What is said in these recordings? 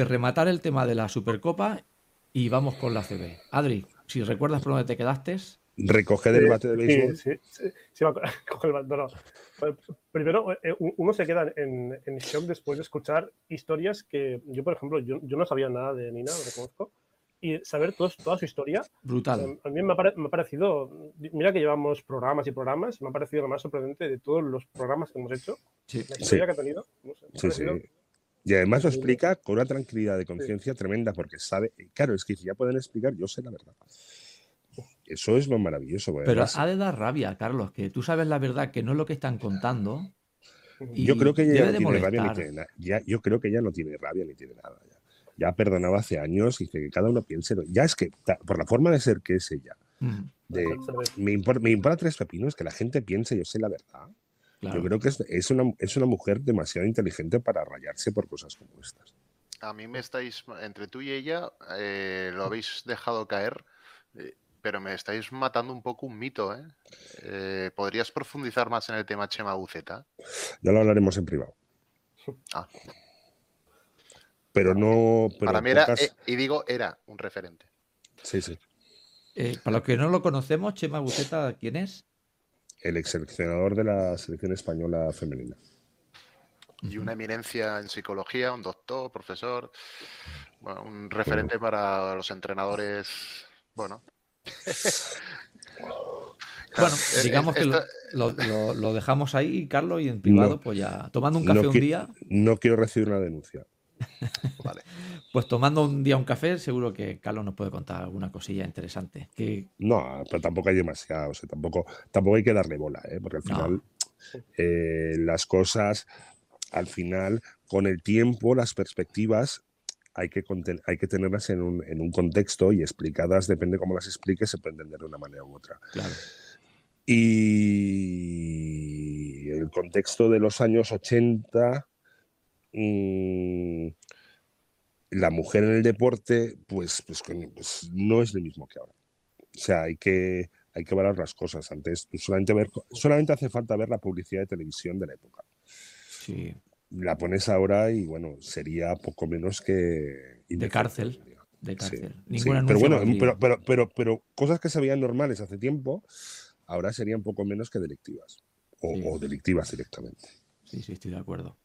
de rematar el tema de la Supercopa y vamos con la CB. Adri, si recuerdas por dónde te quedaste. Recoge del bate de béisbol. Sí, sí, sí, el bate. No, Primero, eh, uno se queda en, en, shock después de escuchar historias que yo, por ejemplo, yo, yo no sabía nada de Nina, lo reconozco y saber toda su historia. Brutal. A mí me ha, me ha, parecido, mira que llevamos programas y programas, me ha parecido lo más sorprendente de todos los programas que hemos hecho. Sí. La historia que ha tenido. No sé, sí, sí. Y además lo explica con una tranquilidad de conciencia tremenda, porque sabe, claro, es que si ya pueden explicar, yo sé la verdad. Eso es lo maravilloso. Pero ha de dar rabia, Carlos, que tú sabes la verdad, que no es lo que están contando. yo creo que ella no tiene rabia ni tiene nada. Ya, yo creo que ella no tiene rabia ni tiene nada. Ya, ya perdonaba hace años y que cada uno piense. Ya es que, por la forma de ser que es ella, de, me, importa, me importa tres pepinos que la gente piense, yo sé la verdad. Yo creo que es, es, una, es una mujer demasiado inteligente para rayarse por cosas como estas. A mí me estáis, entre tú y ella, eh, lo habéis dejado caer, eh, pero me estáis matando un poco un mito. ¿eh? ¿eh? podrías profundizar más en el tema Chema Buceta? Ya lo hablaremos en privado. Ah. Pero no. Para mí era, y digo, era un referente. Sí, sí. para los que no lo conocemos, Chema Buceta, ¿quién es? El ex seleccionador de la selección española femenina. Y una eminencia en psicología, un doctor, profesor, un referente para los entrenadores. Bueno. Bueno, eh, digamos que lo, dejamos ahí, Carlos, y en privado, pues ya tomando un café un día. No quiero recibir una denuncia. vale. Pues tomando un día un café, seguro que Carlos nos puede contar alguna cosilla interesante. Que... No, pero tampoco hay demasiado, o sea, tampoco, tampoco hay que darle bola, ¿eh? porque al final eh, las cosas, al final, con el tiempo, las perspectivas hay que, hay que tenerlas en un, en un, contexto y explicadas, depende cómo las expliques, se puede entender de una manera u otra. Claro. Y el contexto de los años 80 la mujer en el deporte, pues, pues, pues, no es lo mismo que ahora. O sea, hay que, hay que valorar las cosas. Antes pues, solamente, ver, solamente hace falta ver la publicidad de televisión de la época. Sí. La pones ahora y bueno, sería poco menos que... De cárcel. De cárcel. pero bueno, pero, pero, pero, pero, cosas que se veían normales hace tiempo, ahora serían poco menos que delictivas. O, o delictivas directamente. Sí, sí, estoy de acuerdo.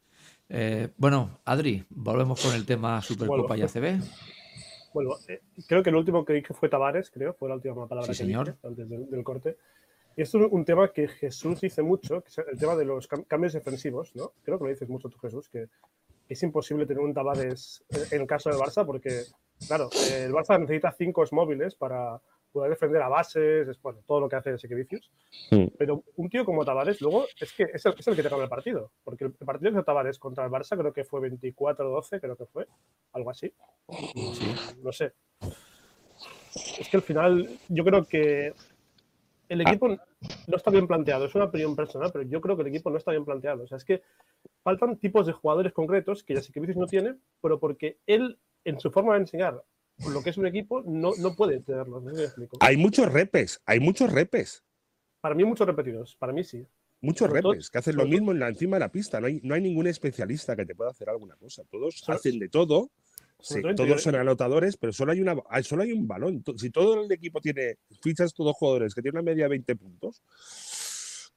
Eh, bueno, Adri, volvemos con el tema Supercopa y ACB. Bueno, eh, creo que el último que dije fue Tavares, creo, fue la última palabra que señor. dije antes del, corte. Y esto es un tema que Jesús dice mucho, que es el tema de los cambios defensivos, ¿no? Creo que lo dices mucho tú, Jesús, que es imposible tener un Tavares en el caso del Barça porque, claro, el Barça necesita cinco móviles para, poder defender a bases, es, bueno, todo lo que hace ese Vicius. Pero un tío como Tavares, luego, es que es el, es el que te cambia el partido. Porque el partido de Tavares contra el Barça creo que fue 24-12, creo que fue, algo así. No sé. Es que al final, yo creo que el equipo no está bien planteado. Es una opinión personal, pero yo creo que el equipo no está bien planteado. O sea, es que faltan tipos de jugadores concretos que ya Vicius no tiene, pero porque él, en su forma de enseñar lo que es un equipo, no, no puede tenerlo. hay muchos repes, hay muchos repes. Para mí, muchos repetidos. Para mí sí. Muchos repes que hacen lo mismo en la, encima de la pista. No hay, no hay ningún especialista que te pueda hacer alguna cosa. Todos hacen de todo. todos son anotadores, pero solo hay, una, solo hay un balón. Si todo el equipo tiene fichas, todos jugadores que tienen una media de 20 puntos,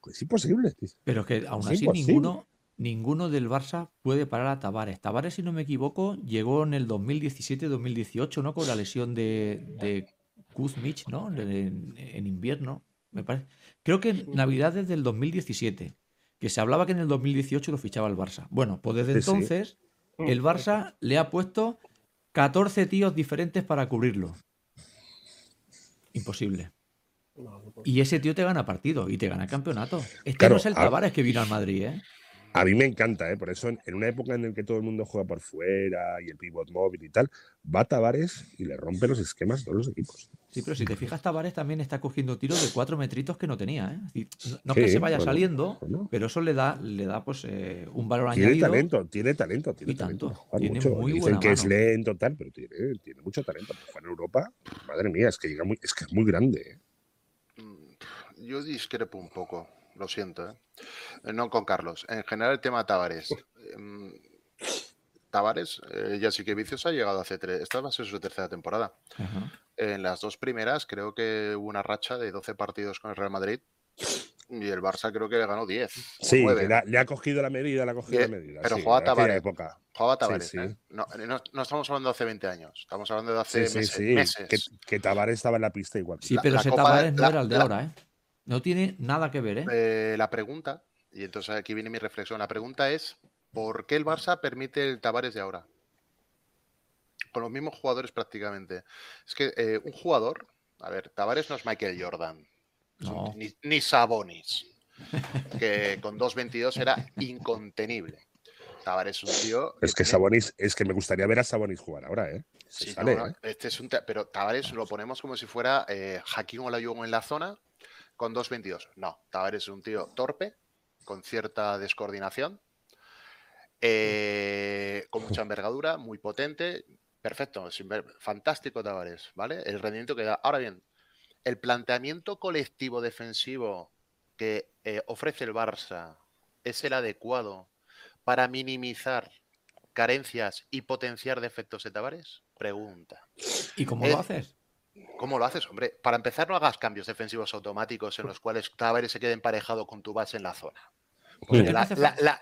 pues es imposible. Pero que aún así ninguno, ninguno del Barça puede parar a Tavares. Tavares, si no me equivoco, llegó en el 2017-2018, ¿no? Con la lesión de, de Kuzmich, ¿no? En, invierno, me parece. Creo que en Navidades del 2017, que se hablaba que en el 2018 lo fichaba el Barça. Bueno, pues desde entonces el Barça le ha puesto 14 tíos diferentes para cubrirlo. Imposible. Y ese tío te gana partido y te gana campeonato. Este no es el Tavares que vino al Madrid, ¿eh? A mí me encanta, ¿eh? por eso en, una época en la que todo el mundo juega por fuera y el pivot móvil y tal, va Tavares y le rompe los esquemas a todos los equipos. Sí, pero si te fijas, Tavares también está cogiendo tiros de cuatro metritos que no tenía. ¿eh? no, es que se vaya saliendo, pero eso le da, le da pues eh, un valor tiene añadido. Talento, tiene talento, tiene talento. Tiene muy Dicen que es lento tal, pero tiene, tiene mucho talento. en Europa, madre mía, es que llega muy, es que es muy grande. ¿eh? Mm, yo discrepo un poco lo siento. ¿eh? ¿eh? No con Carlos. En general, el tema Tavares. Em, Tavares, eh, ya sí que Vicios ha llegado hace tres. Esta va a ser su tercera temporada. En las dos primeras, creo que hubo una racha de 12 partidos con el Real Madrid y el Barça creo que le ganó 10. Sí, le ha, cogido la medida, le ha cogido la medida. Pero juega Tavares. Juega Tavares. ¿eh? No, estamos hablando de hace 20 años, estamos hablando de hace meses. Que, que, Tavares estaba en la pista igual. Sí, pero ese Tavares no era el de ahora, ¿eh? No tiene nada que ver, ¿eh? ¿eh? La pregunta, y entonces aquí viene mi reflexión, la pregunta es, ¿por qué el Barça permite el Tavares de ahora? Con los mismos jugadores prácticamente. Es que eh, un jugador, a ver, Tavares no es Michael Jordan, ni, ni Sabonis, que con 2.22 era incontenible. Tavares es un tío. Es que Sabonis, es que me gustaría ver a Sabonis jugar ahora, ¿eh? Sí, ¿eh? Este es un pero Tavares lo ponemos como si fuera eh, Hakim Olajuwon en la zona con 2.22. No, Tavares es un tío torpe, con cierta descoordinación, eh, con mucha envergadura, muy potente, perfecto, fantástico Tavares, ¿vale? El rendimiento que da. Ahora bien, el planteamiento colectivo defensivo que eh, ofrece el Barça es el adecuado para minimizar carencias y potenciar defectos de Tavares? Pregunta. ¿Y cómo lo haces? ¿Cómo lo haces, hombre? Para empezar, no hagas cambios defensivos automáticos en los cuales Tavares se quede emparejado con tu base en la zona.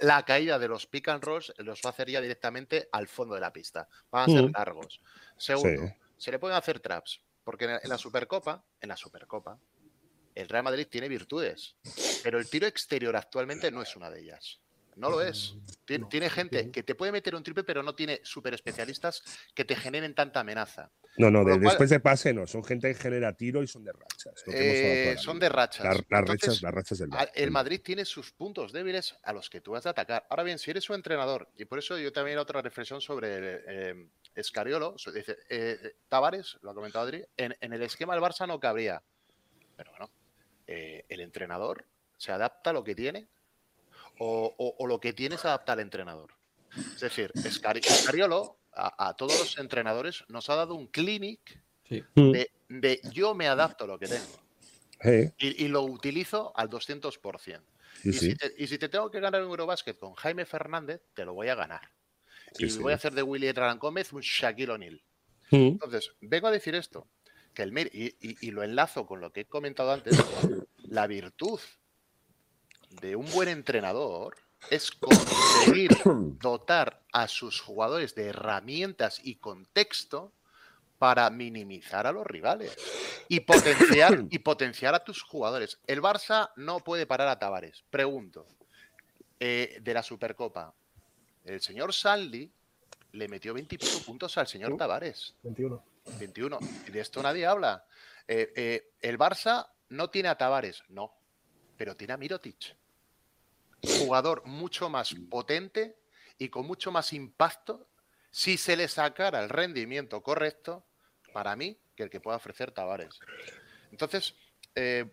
la, caída de los pick and rolls los va a hacer ya directamente al fondo de la pista. Van a ser largos. Segundo, se le pueden hacer traps. Porque en la Supercopa, en la Supercopa, el Real Madrid tiene virtudes, pero el tiro exterior actualmente no es una de ellas. No lo es. Tiene, gente que te puede meter un triple, pero no tiene super especialistas que te generen tanta amenaza. No, no, después de pase no. Son gente que genera tiro y son de rachas. Eh, son de rachas. las, rachas las rachas del El Madrid tiene sus puntos débiles a los que tú vas a atacar. Ahora bien, si eres su entrenador, y por eso yo también otra reflexión sobre eh, Escariolo, dice, eh, Tavares, lo ha comentado Adri, en, el esquema del Barça no cabría. Pero bueno, eh, el entrenador se adapta a lo que tiene o, lo que tiene se adapta al entrenador. Es decir, Escariolo a, todos los entrenadores nos ha dado un clinic de, yo me adapto a lo que tengo. Y, lo utilizo al 200%. y, si te, y, si te, tengo que ganar un Eurobasket con Jaime Fernández, te lo voy a ganar y voy a hacer de Willy Edran Gómez un Shaquille O'Neal. Entonces, vengo a decir esto, que el y, y, lo enlazo con lo que he comentado antes, la virtud de un buen entrenador es conseguir dotar a sus jugadores de herramientas y contexto para minimizar a los rivales y potenciar, y potenciar a tus jugadores. El Barça no puede parar a Tavares. Pregunto, eh, de la Supercopa, el señor Sanli le metió 20 puntos al señor Tavares. 21. 21. Y de esto nadie habla. Eh, eh, el Barça no tiene a Tavares, no, pero tiene a Mirotic. Jugador mucho más potente y con mucho más impacto si se le sacara el rendimiento correcto para mí que el que pueda ofrecer Tavares. Entonces, eh,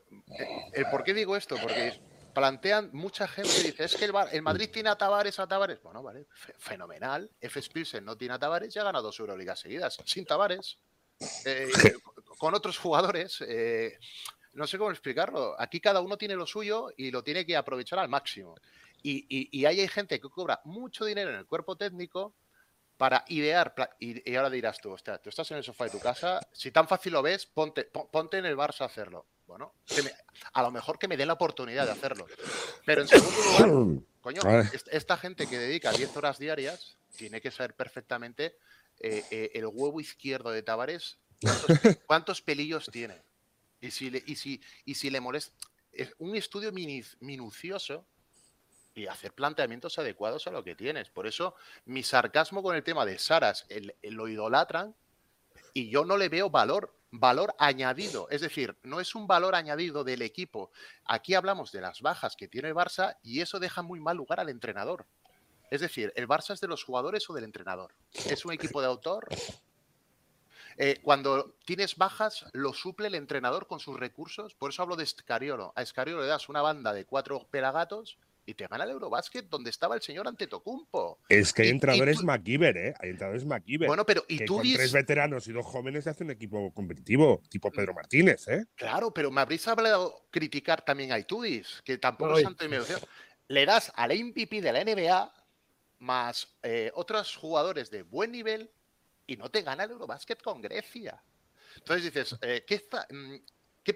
¿por qué digo esto? Porque plantean mucha gente dice, es que el, Madrid tiene a Tavares, a Tavares. Bueno, vale, fenomenal. F. Spilsen no tiene a Tavares y ha ganado dos Euroligas seguidas. Sin Tavares, eh, con otros jugadores. No sé cómo explicarlo. Aquí cada uno tiene lo suyo y lo tiene que aprovechar al máximo. Y, y, ahí hay gente que cobra mucho dinero en el cuerpo técnico para idear. Y, ahora dirás tú, hostia, tú estás en el sofá de tu casa, si tan fácil lo ves, ponte, ponte en el Barça a hacerlo. Bueno, a lo mejor que me den la oportunidad de hacerlo. Pero en segundo lugar, coño, esta gente que dedica 10 horas diarias tiene que saber perfectamente eh, eh, el huevo izquierdo de Tavares, cuántos, pelillos tiene. Y si le, y si, y si le molesta. Es un estudio minucioso y hacer planteamientos adecuados a lo que tienes. Por eso mi sarcasmo con el tema de Saras lo idolatran y yo no le veo valor valor añadido. Es decir, no es un valor añadido del equipo. Aquí hablamos de las bajas que tiene el Barça y eso deja muy mal lugar al entrenador. Es decir, ¿el Barça es de los jugadores o del entrenador? ¿Es un equipo de autor? Eh, cuando tienes bajas, lo suple el entrenador con sus recursos. Por eso hablo de Escariolo. A Escariolo le das una banda de cuatro pelagatos y te gana el Eurobasket donde estaba el señor Antetokounmpo. Es que hay entrenadores McKeever, ¿eh? Hay entrenadores McKeever. Bueno, pero y tú con tres veteranos y dos jóvenes hace un equipo competitivo, tipo Pedro Martínez, ¿eh? Claro, pero me habréis hablado criticar también a Itudis, que tampoco es santo y medio. Le das al MVP de la NBA más eh, otros jugadores de buen nivel y no te gana el Eurobasket con Grecia. Entonces dices, eh, ¿qué está, mm, qué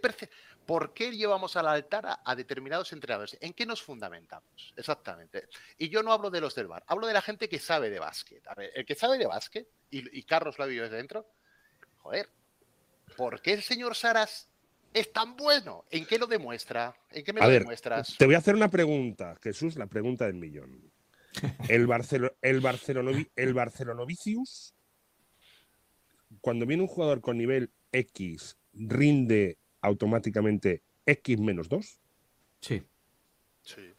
¿por qué llevamos al altar a, determinados entrenadores? ¿En qué nos fundamentamos? Exactamente. Y yo no hablo de los del bar, hablo de la gente que sabe de básquet. A ver, el que sabe de básquet, y, Carlos lo ha visto desde dentro, joder, ¿por qué el señor Saras es tan bueno? ¿En qué lo demuestra? ¿En qué me lo demuestras? Te voy a hacer una pregunta, Jesús, la pregunta del millón. El, Barcelo, el, el Barcelonovicius, cuando viene un jugador con nivel X, rinde automáticamente X menos 2. Sí. Sí.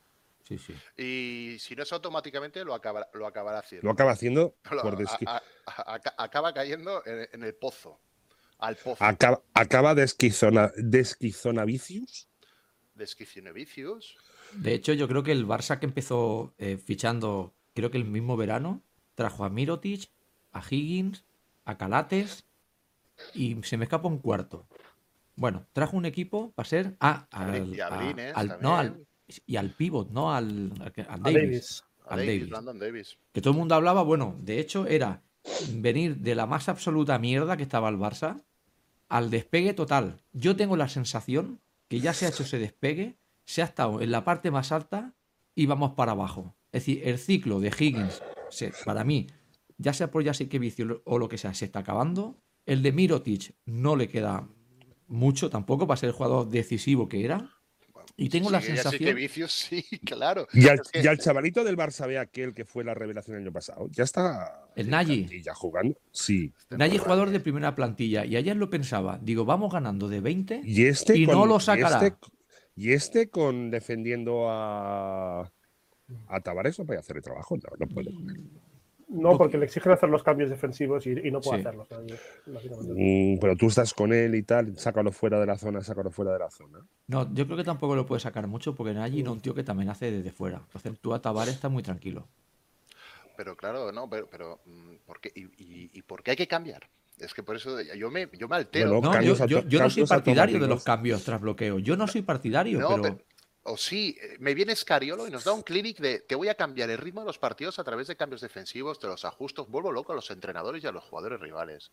Sí, sí. Y si no es automáticamente, lo, acaba, lo acabará haciendo. Lo acaba haciendo por Acaba cayendo en, el pozo. Al pozo. Acaba, acaba de, esquizona. De hecho, yo creo que el Barça que empezó eh, fichando, creo que el mismo verano, trajo a Mirotic, a Higgins, a Calates y se me escapa un cuarto. Bueno, trajo un equipo para ser al, no, al, y al pivot, no al, Davis. Al Davis. Que todo el mundo hablaba, bueno, de hecho era venir de la más absoluta mierda que estaba el Barça al despegue total. Yo tengo la sensación que ya se ha hecho ese despegue se ha estado en la parte más alta y vamos para abajo. Es decir, el ciclo de Higgins, para mí, ya sea por ya sé que vicio o lo que sea, se está acabando. El de Mirotic no le queda mucho tampoco para ser el jugador decisivo que era. Y tengo la sensación. vicio, sí, claro. Ya, el chavalito del Barça ve aquel que fue la revelación el año pasado. Ya está. El Nagy. Ya jugando. Sí. Nagy jugador de primera plantilla. Y ayer lo pensaba. Digo, vamos ganando de 20 y, este y no lo sacará. Este y este con defendiendo a, a Tavares no puede hacer el trabajo, no, no puede. No, porque le exigen hacer los cambios defensivos y, no puede hacerlos. Mm, pero tú estás con él y tal, sácalo fuera de la zona, sácalo fuera de la zona. No, yo creo que tampoco lo puede sacar mucho porque allí no un tío que también hace desde fuera. Entonces tú a Tavares está muy tranquilo. Pero claro, no, pero, pero mm, ¿por qué? ¿Y, por qué hay que cambiar? Es que por eso yo me, yo me altero. no, yo, no soy partidario de los cambios tras bloqueo. Yo no soy partidario, pero... O sí, eh, me viene Scariolo y nos da un clinic de te voy a cambiar el ritmo de los partidos a través de cambios defensivos, de los ajustos. Vuelvo loco a los entrenadores y a los jugadores rivales.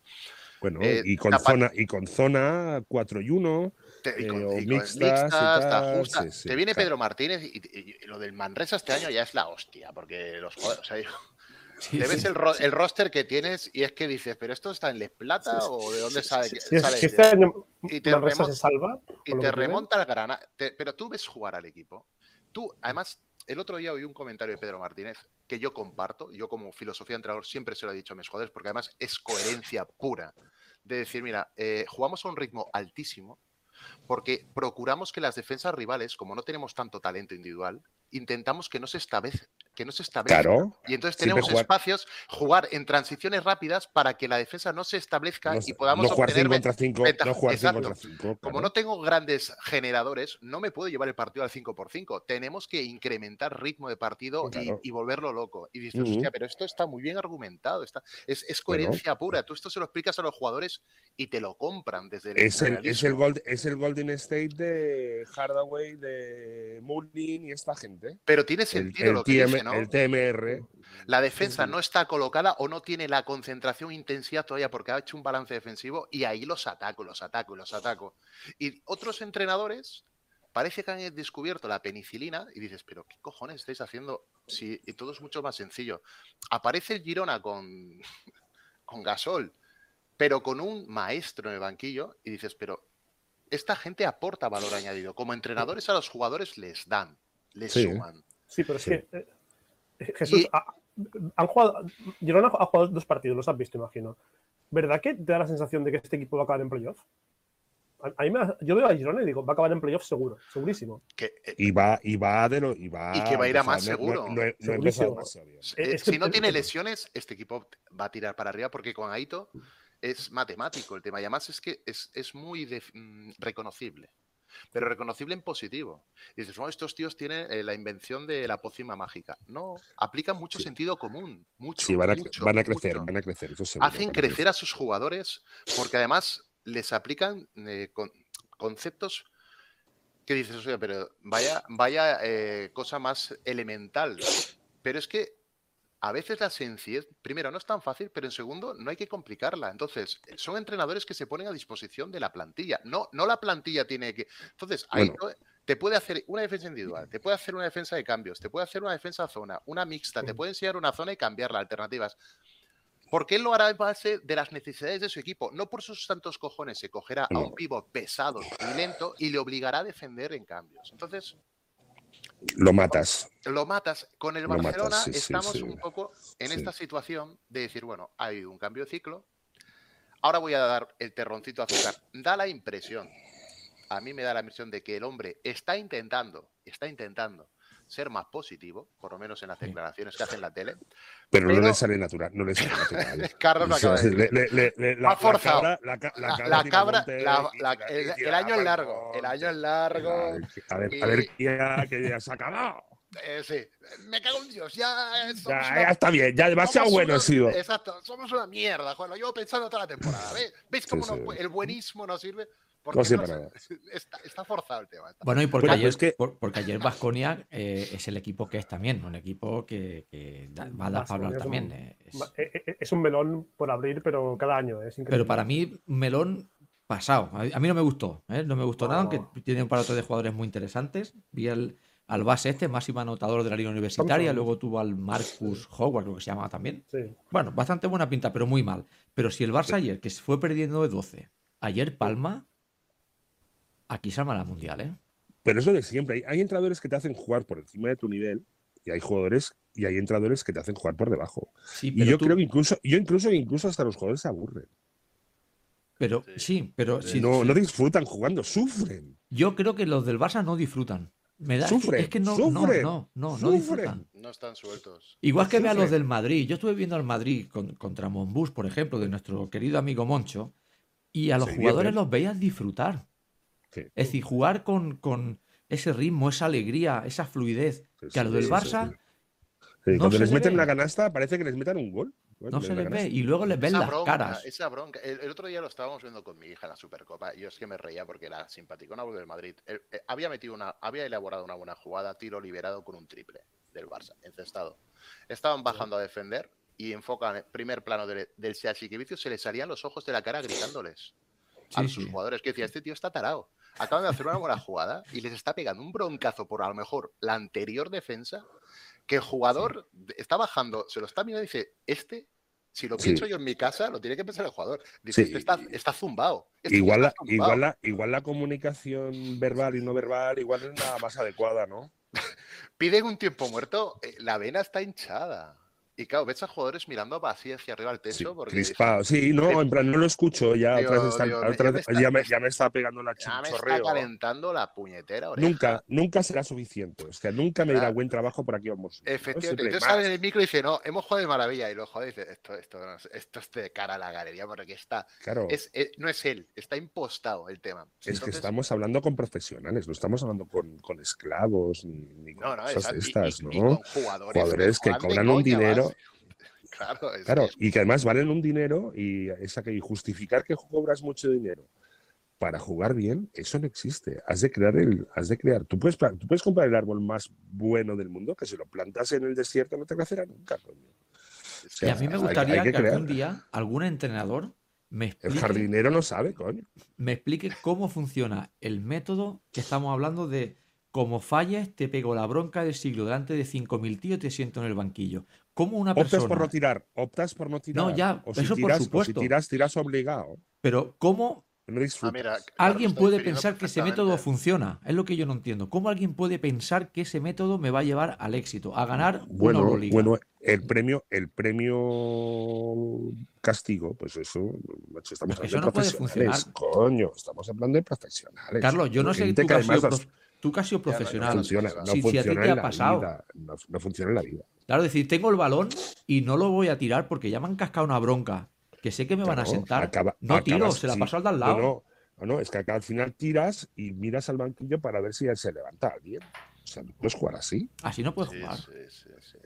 Bueno, eh, y, con zona, y con zona 4 y 1. y con, mixtas, te viene Pedro Martínez y, lo del Manresa este año ya es la hostia, porque los jugadores. Te ves el, el, roster que tienes y es que dices, ¿pero esto está en Les Plata o de dónde sale? sale este año y te, remonta, se salva, y te remonta el Granada. Pero tú ves jugar al equipo. Tú, además, el otro día oí un comentario de Pedro Martínez que yo comparto. Yo, como filosofía de entrenador, siempre se lo he dicho a mis jugadores porque además es coherencia pura. De decir, mira, eh, jugamos a un ritmo altísimo porque procuramos que las defensas rivales, como no tenemos tanto talento individual, intentamos que no se que no se establezca. Y entonces tenemos espacios, jugar en transiciones rápidas para que la defensa no se establezca y podamos jugar obtener contra 5 no Como no tengo grandes generadores, no me puedo llevar el partido al 5 por 5 Tenemos que incrementar ritmo de partido y, volverlo loco. Y dices, hostia, pero esto está muy bien argumentado, está, es, coherencia pura. Tú esto se lo explicas a los jugadores y te lo compran desde el es el, es el, es el Golden State de Hardaway, de Mullin y esta gente. Pero tiene sentido lo que el TMR. La defensa no está colocada o no tiene la concentración intensidad todavía porque ha hecho un balance defensivo y ahí los ataco, los ataco, los ataco. Y otros entrenadores parece que han descubierto la penicilina y dices, pero ¿qué cojones estáis haciendo? Si y todo es mucho más sencillo. Aparece el Girona con, con Gasol, pero con un maestro en el banquillo y dices, pero esta gente aporta valor añadido. Como entrenadores a los jugadores les dan, les suman. Sí, pero es que eh, Jesús, han jugado, Girona ha jugado dos partidos, los has visto, imagino. ¿Verdad que te da la sensación de que este equipo va a acabar en playoff? A, mí yo veo a Girona y digo, va a acabar en playoff seguro, segurísimo. Que, eh, y, va, y va de lo, y va, y que va a ir a más seguro. Eh, si no tiene lesiones, este equipo va a tirar para arriba porque con Aito es matemático el tema. Y además es que es, es muy mm, reconocible pero reconocible en positivo. Y dices, bueno, estos tíos tienen eh, la invención de la pócima mágica. No, aplican mucho sentido común. Mucho. Sí, van a, van a crecer, van a crecer. Hacen crecer a sus jugadores porque además les aplican eh, conceptos que dices, oye, pero vaya, vaya eh, cosa más elemental. Pero es que a veces la sencillez, primero, no es tan fácil, pero en segundo, no hay que complicarla. Entonces, son entrenadores que se ponen a disposición de la plantilla. No, no la plantilla tiene que. Entonces, ahí te puede hacer una defensa individual, te puede hacer una defensa de cambios, te puede hacer una defensa zona, una mixta, te puede enseñar una zona y cambiar las alternativas. Porque él lo hará en base de las necesidades de su equipo. No por sus tantos cojones se cogerá a un pivot pesado y lento y le obligará a defender en cambios. Entonces, lo matas. Lo matas. Con el Barcelona estamos un poco en esta situación de decir, bueno, ha habido un cambio de ciclo. Ahora voy a dar el terroncito a azúcar. Da la impresión, a mí me da la impresión de que el hombre está intentando, está intentando ser más positivo, por lo menos en las declaraciones que hace en la tele. Pero, no le sale natural, no le sale natural. Carlos lo acaba de decir. la, forzado. La cabra, el, año es largo, el año es largo. A ver, a ver, ya, que ya se ha acabado. Eh, sí, me cago en Dios, ya, ya, está bien, ya demasiado bueno ha sido. Exacto, somos una mierda, Juan, lo llevo pensando toda la temporada. ¿Ves, ¿Veis cómo el buenismo no sirve? Está, forzado el tema. Bueno, y porque, ayer, es porque ayer Vasconia eh, es el equipo que es también, un equipo que, va a dar para hablar también. Eh, eh, es... un melón por abrir, pero cada año es increíble. Pero para mí, melón pasado. A mí no me gustó, no me gustó nada, aunque tiene un par de jugadores muy interesantes. Vi al base este, máximo anotador de la liga universitaria, luego tuvo al Marcus Howard, creo que se llamaba también. Bueno, bastante buena pinta, pero muy mal. Pero si el Barça ayer, que se fue perdiendo de 12, ayer Palma, Aquí se arma la mundial, ¿eh? Pero es lo de siempre. Hay, entradores que te hacen jugar por encima de tu nivel y hay jugadores y hay entradores que te hacen jugar por debajo. y yo creo que incluso, yo incluso, incluso hasta los jugadores se aburren. Pero sí, pero si, no, no disfrutan jugando, sufren. Yo creo que los del Barça no disfrutan. Me da, sufren, es que no, no, no, no, no, disfrutan. No están sueltos. Igual que ve a los del Madrid. Yo estuve viendo al Madrid contra Monbus, por ejemplo, de nuestro querido amigo Moncho, y a los jugadores los veías disfrutar. Es decir, jugar con, con, ese ritmo, esa alegría, esa fluidez que a lo del Barça. cuando les meten la canasta parece que les metan un gol. No se les ve y luego les ven las caras. Esa bronca. El, otro día lo estábamos viendo con mi hija en la Supercopa y yo es que me reía porque la simpaticona del Madrid eh, había metido una, había elaborado una buena jugada, tiro liberado con un triple del Barça, encestado. Estaban bajando a defender y enfocan el primer plano del, del Vicio se les salían los ojos de la cara gritándoles a sus jugadores que decía, este tío está tarado acaban de hacer una buena jugada y les está pegando un broncazo por a lo mejor la anterior defensa, que el jugador está bajando, se lo está mirando y dice, este, si lo pienso yo en mi casa, lo tiene que pensar el jugador. Dice, este está, está, zumbado. Este igual, la, igual, la, igual la comunicación verbal y no verbal, igual es la más adecuada, ¿no? Piden un tiempo muerto, eh, la vena está hinchada. Y claro, ves a jugadores mirando así hacia arriba al techo. porque crispado. Sí, no, en plan, no lo escucho. Ya, ya, me, ya, me, está pegando la Ya me está calentando la puñetera. Nunca, nunca será suficiente. Es que nunca me dirá buen trabajo por aquí vamos. Efectivamente. Entonces sale en el micro y dice, no, hemos jugado de maravilla. Y lo jode dice, esto, esto, esto es de cara a la galería porque está. Claro. Es, no es él, está impostado el tema. Es que estamos hablando con profesionales, no estamos hablando con, con esclavos ni, ni con cosas de estas, ¿no? jugadores que cobran un dinero Claro, y que además valen un dinero y esa que justificar que cobras mucho dinero para jugar bien, eso no existe. Has de crear el, has de crear. Tú puedes, tú puedes comprar el árbol más bueno del mundo, que si lo plantas en el desierto no te crecerá nunca, y a mí me gustaría que, algún día algún entrenador me explique. El jardinero no sabe, coño. Me explique cómo funciona el método que estamos hablando de como falles, te pego la bronca del siglo delante de 5.000 tíos y te siento en el banquillo. ¿Cómo una persona... Optas por no tirar, optas por no tirar. No, ya, eso por supuesto. si tiras, tiras obligado. Pero ¿cómo ah, alguien puede pensar que ese método funciona? Es lo que yo no entiendo. ¿Cómo alguien puede pensar que ese método me va a llevar al éxito, a ganar bueno, una Euroliga? Bueno, el premio, el premio castigo, pues eso, estamos hablando de profesionales. Coño, estamos hablando de profesionales. Carlos, yo no sé tú Tú que has sido profesional. No funciona, no si, funciona a ti te ha pasado. no, funciona en la vida. Claro, decir, tengo el balón y no lo voy a tirar porque ya me han cascado una bronca. Que sé que me van a sentar. no tiro, se la paso al de al lado. No, no, es que acá al final tiras y miras al banquillo para ver si él se levanta alguien. O sea, no puedes jugar así. Así no puedes jugar.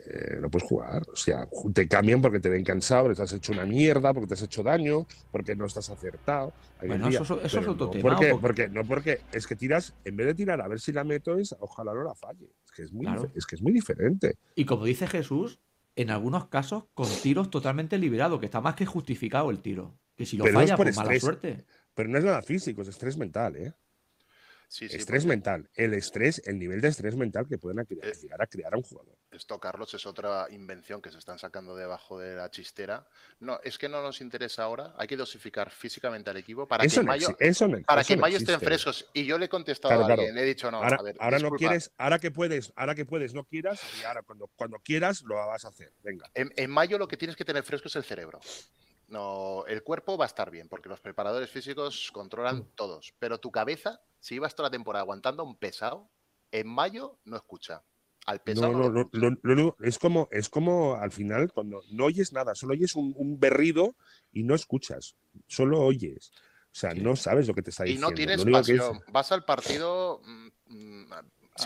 Eh, no puedes jugar. O sea, te cambian porque te ven cansado, porque te has hecho una mierda, porque te has hecho daño, porque no estás acertado. bueno, eso, es otro no tema. Porque, no porque es que tiras, en vez de tirar a ver si la meto, es ojalá no la falle. Es que es muy, es que es muy diferente. Y como dice Jesús, en algunos casos con tiros totalmente liberados, que está más que justificado el tiro. Que si lo falla, por pues mala suerte. Pero no es nada físico, es estrés mental, ¿eh? Estrés mental. El estrés, el nivel de estrés mental que pueden eh, llegar a crear a un jugador. Esto, Carlos, es otra invención que se están sacando debajo de la chistera. No, es que no nos interesa ahora. Hay que dosificar físicamente al equipo para que en mayo, para que mayo estén frescos. Y yo le he contestado a alguien, le he dicho no. Ahora, a ver, ahora no quieres, ahora que puedes, ahora que puedes, no quieras, y ahora cuando, cuando quieras lo vas a hacer. Venga. en mayo lo que tienes que tener fresco es el cerebro. No, el cuerpo va a estar bien, porque los preparadores físicos controlan mm. todos. Pero tu cabeza, si ibas toda la temporada aguantando un pesado, en mayo no escucha. Al pesado. No, es como, es como al final, cuando no oyes nada, solo oyes un, berrido y no escuchas. Solo oyes. O sea, no sabes lo que te está diciendo. Y no tienes pasión. Vas al partido. Mm, mm,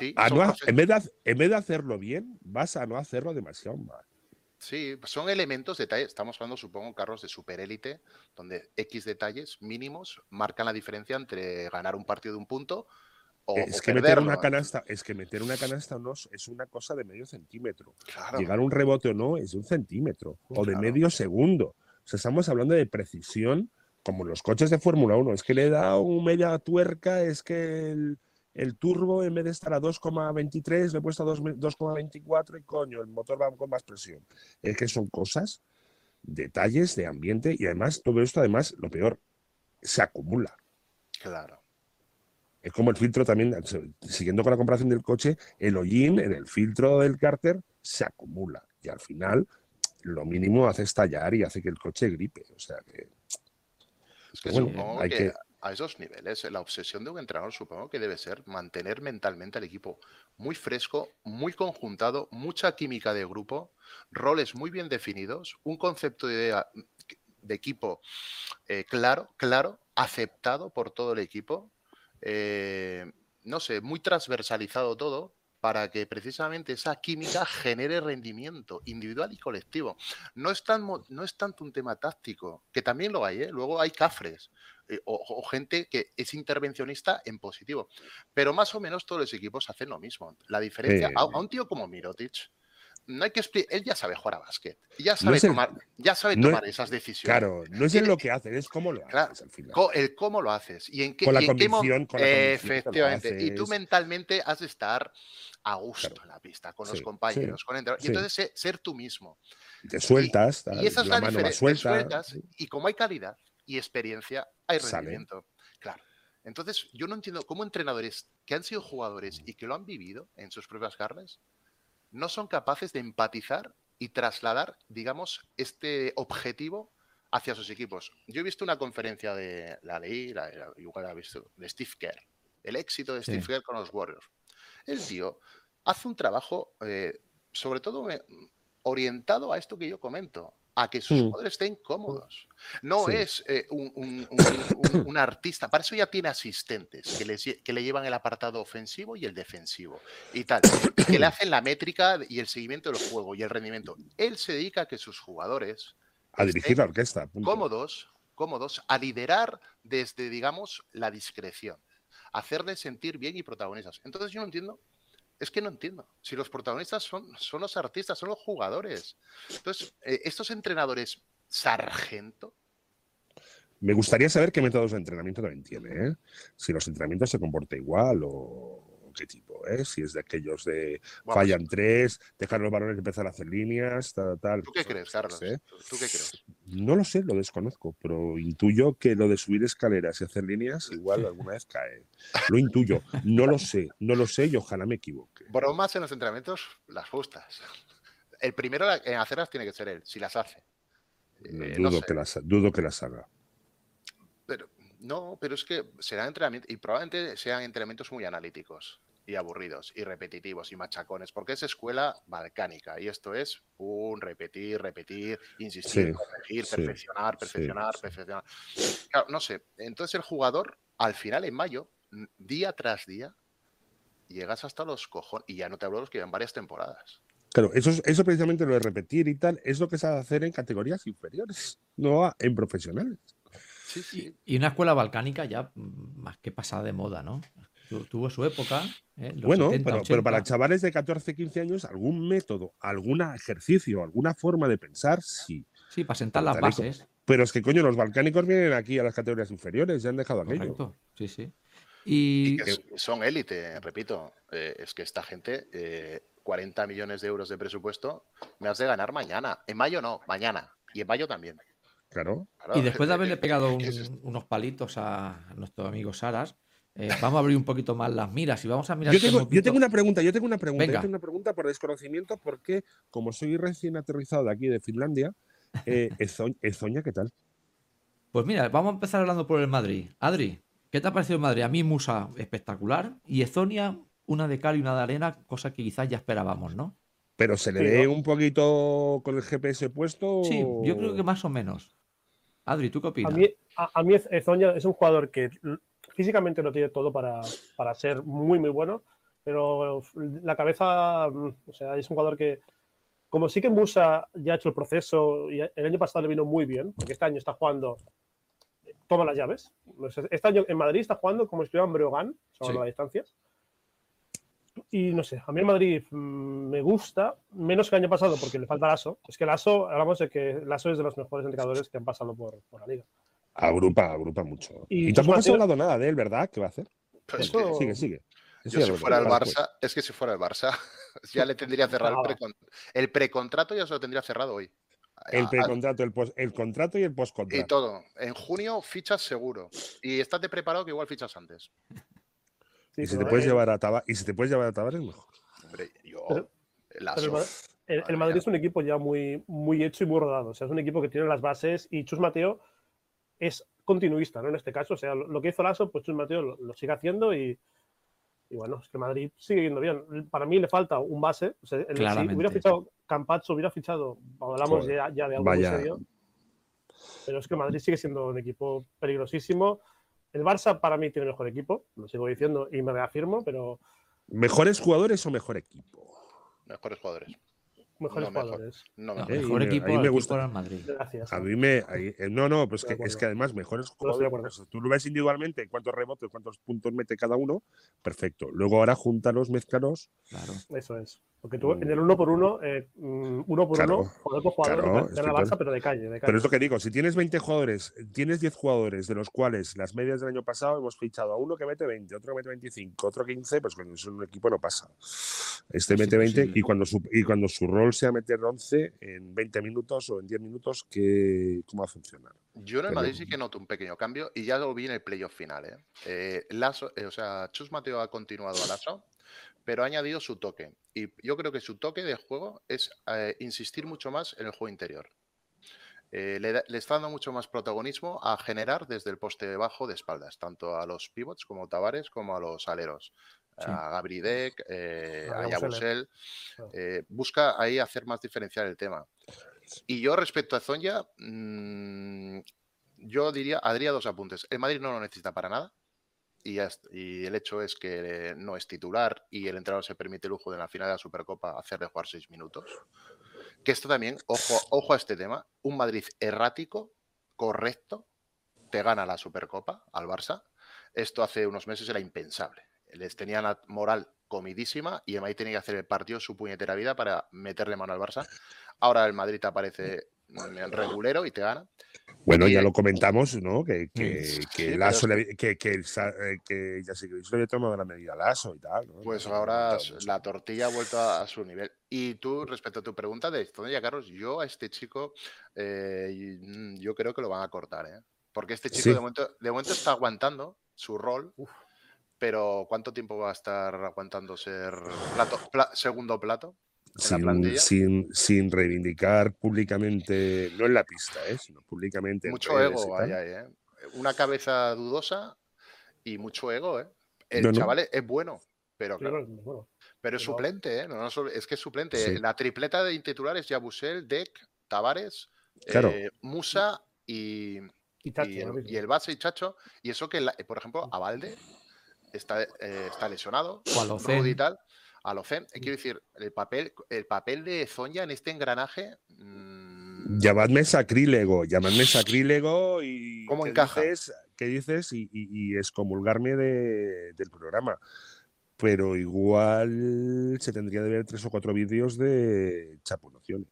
en, vez de, en vez de hacerlo bien, vas a no hacerlo demasiado mal. Sí, son elementos, detalles. Estamos hablando, supongo, carros de superélite, donde X detalles mínimos marcan la diferencia entre ganar un partido de un punto o, es que meter una canasta, es que meter una canasta no es una cosa de medio centímetro. Llegar a un rebote o no es de un centímetro o de medio segundo. O sea, estamos hablando de precisión como los coches de Fórmula 1. Es que le da un media tuerca, es que el, el turbo en vez de estar a 2,23 le he puesto a 2,24 y coño, el motor va con más presión. Es que son cosas, detalles de ambiente y además todo esto además, lo peor, se acumula. Claro. Es como el filtro también, siguiendo con la comparación del coche, el hollín en el filtro del cárter se acumula y al final lo mínimo hace estallar y hace que el coche gripe. O sea que... Es que bueno, hay que a esos niveles, la obsesión de un entrenador supongo que debe ser mantener mentalmente al equipo muy fresco, muy conjuntado, mucha química de grupo, roles muy bien definidos, un concepto de, de equipo eh, claro, claro, aceptado por todo el equipo, eh, no sé, muy transversalizado todo, para que precisamente esa química genere rendimiento individual y colectivo. No es, tan, no es tanto un tema táctico, que también lo hay, ¿eh? luego hay cafres eh, o, gente que es intervencionista en positivo, pero más o menos todos los equipos hacen lo mismo. La diferencia, a, un tío como Mirotic, no hay que explicar, él ya sabe jugar a básquet, ya sabe tomar, ya sabe tomar esas decisiones. Claro, no es lo que hace, es cómo lo haces al final. El cómo lo haces y en qué, con la Efectivamente, y tú mentalmente has de estar a gusto en la pista, con los compañeros, con y entonces ser, tú mismo. Te sueltas, y, esa es la, diferencia. y como hay calidad y experiencia, hay rendimiento. Claro. Entonces, yo no entiendo cómo entrenadores que han sido jugadores y que lo han vivido en sus propias carnes no son capaces de empatizar y trasladar, digamos, este objetivo hacia sus equipos. Yo he visto una conferencia de la ley, la, igual la visto, de Steve Kerr, el éxito de Steve Kerr con los Warriors. El tío hace un trabajo, eh, sobre todo eh, orientado a esto que yo comento, a que sus mm. jugadores estén cómodos. No es eh, un, artista, para eso ya tiene asistentes que, que, le llevan el apartado ofensivo y el defensivo y tal, que le hacen la métrica y el seguimiento del juego y el rendimiento. Él se dedica a que sus jugadores a dirigir la orquesta, cómodos, cómodos, a liderar desde, digamos, la discreción, hacerles sentir bien y protagonistas. Entonces yo no entiendo es que no entiendo. Si los protagonistas son, son los artistas, son los jugadores. Entonces, eh, estos entrenadores sargento. Me gustaría saber qué métodos de entrenamiento también tiene. ¿eh? Si los entrenamientos se comporta igual o qué tipo, ¿eh? Si es de aquellos de fallan tres, dejar los balones empezar a hacer líneas, tal, tal. ¿Tú qué crees, Carlos? ¿eh? ¿Tú qué crees? No lo sé, lo desconozco, pero intuyo que lo de subir escaleras y hacer líneas igual alguna vez cae. Lo intuyo, no lo sé, no lo sé y ojalá me equivoque. Bromas en los entrenamientos, las justas. El primero en hacerlas tiene que ser él, si las hace. Eh, dudo, que las, dudo que las haga. Pero, no, pero es que serán entrenamientos, y probablemente sean entrenamientos muy analíticos y aburridos y repetitivos y machacones, porque es escuela balcánica y esto es un repetir, repetir, insistir, perfeccionar, perfeccionar, perfeccionar. Claro, no sé, entonces el jugador al final en mayo, día tras día, llegas hasta los cojones y ya no te hablo de los que llevan varias temporadas. Claro, eso, eso precisamente lo de repetir y tal, es lo que se va a hacer en categorías inferiores, no en profesionales. Y, una escuela balcánica ya mm, más que pasada de moda, ¿no? tuvo su época. ¿eh? Bueno, pero, para chavales de 14, 15 años, algún método, algún ejercicio, alguna forma de pensar, sí. Sí, para sentar las bases. Pero es que, coño, los balcánicos vienen aquí a las categorías inferiores, ya han dejado aquello. Sí, sí. Y, son élite, repito. Eh, es que esta gente, 40 eh, millones de euros de presupuesto, me has de ganar mañana. En mayo no, mañana. Y en mayo también. Claro. y después de haberle pegado unos palitos a nuestro amigo Saras, eh, vamos a abrir un poquito más las miras y vamos a mirar. Yo tengo, yo tengo una pregunta, yo tengo una pregunta, yo tengo una pregunta por desconocimiento, porque como soy recién aterrizado de aquí de Finlandia, eh, Ezoña, ¿qué tal? Pues mira, vamos a empezar hablando por el Madrid. Adri, ¿qué te ha parecido el Madrid? A mí Musa espectacular y Ezonia una de cal y una de arena, cosa que quizás ya esperábamos, ¿no? Pero se le ve un poquito con el GPS puesto. Sí, yo creo que más o menos. Adri, ¿tú qué opinas? A mí, a, mí Ezoña es un jugador que físicamente no tiene todo para, para, ser muy, muy bueno, pero la cabeza, mm, o sea, es un jugador que, como sí que Musa ya ha hecho el proceso y el año pasado le vino muy bien, porque este año está jugando todas las llaves. Este año en Madrid está jugando como si estuviera en Breogán, sobre las distancias. Y no sé, a mí el Madrid mm, me gusta, menos que el año pasado, porque le falta Lasso. Es que Lasso, hablamos de que Lasso es de los mejores indicadores que han pasado por, por la liga. Agrupa, agrupa mucho. Y, tampoco has hablado nada de él, ¿verdad? ¿Qué va a hacer? Pues sigue, sigue. Yo si fuera el Barça, es que si fuera el Barça, ya le tendría cerrado el, el precontrato, ya se lo tendría cerrado hoy. El precontrato, el, el contrato y el postcontrato. Y todo. En junio fichas seguro. Y estate preparado que igual fichas antes. Y, si te puedes llevar a Tavares, y si te puedes llevar a Tavares, mejor. Hombre, yo. el, Madrid es un equipo ya muy, muy hecho y muy rodado. O sea, es un equipo que tiene las bases y Chus Mateo es continuista, ¿no? En este caso, o sea, lo, que hizo Lasso, pues Chus Mateo lo, sigue haciendo y, y, bueno, es que Madrid sigue yendo bien. Para mí le falta un base. O sea, si hubiera fichado Campazzo, hubiera fichado, hablamos ya, de algo muy serio. Pero es que Madrid sigue siendo un equipo peligrosísimo. El Barça para mí tiene mejor equipo, lo sigo diciendo y me reafirmo, pero. ¿Mejores jugadores o mejor equipo? Mejores jugadores mejores jugadores. No, mejor equipo, me gusta. Madrid. Gracias. A mí me. Eh, no, no, pues que, es que además mejores jugadores. tú lo ves individualmente, cuántos rebotes, cuántos puntos mete cada uno, perfecto. Luego ahora júntalos, mezclalos. Claro. Eso es. Porque tú en el uno por uno, eh, mm, uno por uno, jugador por jugador, claro, la Barça, pero de calle, de calle, Pero es lo que digo, si tienes 20 jugadores, tienes 10 jugadores, de los cuales las medias del año pasado hemos fichado a uno que mete 20, otro que mete 25, otro 15, pues cuando es un equipo no pasa. Este mete 20 y cuando, su, y cuando su rol sea meter 11 en 20 minutos o en 10 minutos, ¿qué, ¿cómo va a funcionar? Yo en el Madrid sí que noto un pequeño cambio y ya lo vi en el playoff final. ¿eh? Eh, Lazo, eh, o sea, Chus Mateo ha continuado a Lazo pero ha añadido su toque. Y yo creo que su toque de juego es eh, insistir mucho más en el juego interior. Eh, le, está dando mucho más protagonismo a generar desde el poste bajo de espaldas, tanto a los pivots como Tavares como a los aleros. A Gabridek, eh, a Yabusel. busca ahí hacer más diferencial el tema. Y yo respecto a Zonja, mm, yo diría, Adría dos apuntes. El Madrid no lo necesita para nada y, el hecho es que no es titular y el entrenador se permite el lujo de la final de la Supercopa hacerle jugar seis minutos. Que esto también, ojo, ojo a este tema, un Madrid errático, correcto, te gana la Supercopa al Barça. Esto hace unos meses era impensable. Les tenía la moral comidísima y el Madrid tenía que hacer el partido su puñetera vida para meterle mano al Barça. Ahora el Madrid aparece en regulero y te gana. Bueno, ya lo comentamos, ¿no? Que, que, que, Lasso que, que, eh, que, ya sé que le había tomado la medida y tal. Pues ahora la tortilla ha vuelto a, su nivel. Y tú, respecto a tu pregunta de ya Carlos, yo a este chico, eh, mm, yo creo que lo van a cortar, ¿eh? Porque este chico de, momento, de momento está aguantando su rol. Pero ¿cuánto tiempo va a estar aguantando ser plato, segundo plato? sin, sin, reivindicar públicamente, no en la pista, ¿eh? sino públicamente. Mucho ego hay ¿eh? Una cabeza dudosa y mucho ego. ¿eh? El chaval es bueno, pero Pero es suplente, ¿eh? No, es que es suplente. La tripleta de titulares, Yabusel, Deck, Tavares, eh, Musa y, y, el, base y Chacho. Y eso que, por ejemplo, a Valde está, eh, está lesionado. y tal a lo. Eh, quiero decir, el papel, el papel de Zonja en este engranaje. Mmm... Llamadme sacrílego, llamadme sacrílego y. ¿Cómo encaja? que dices y, y, excomulgarme del programa. Pero igual se tendría de ver tres o cuatro vídeos de Chapunoción.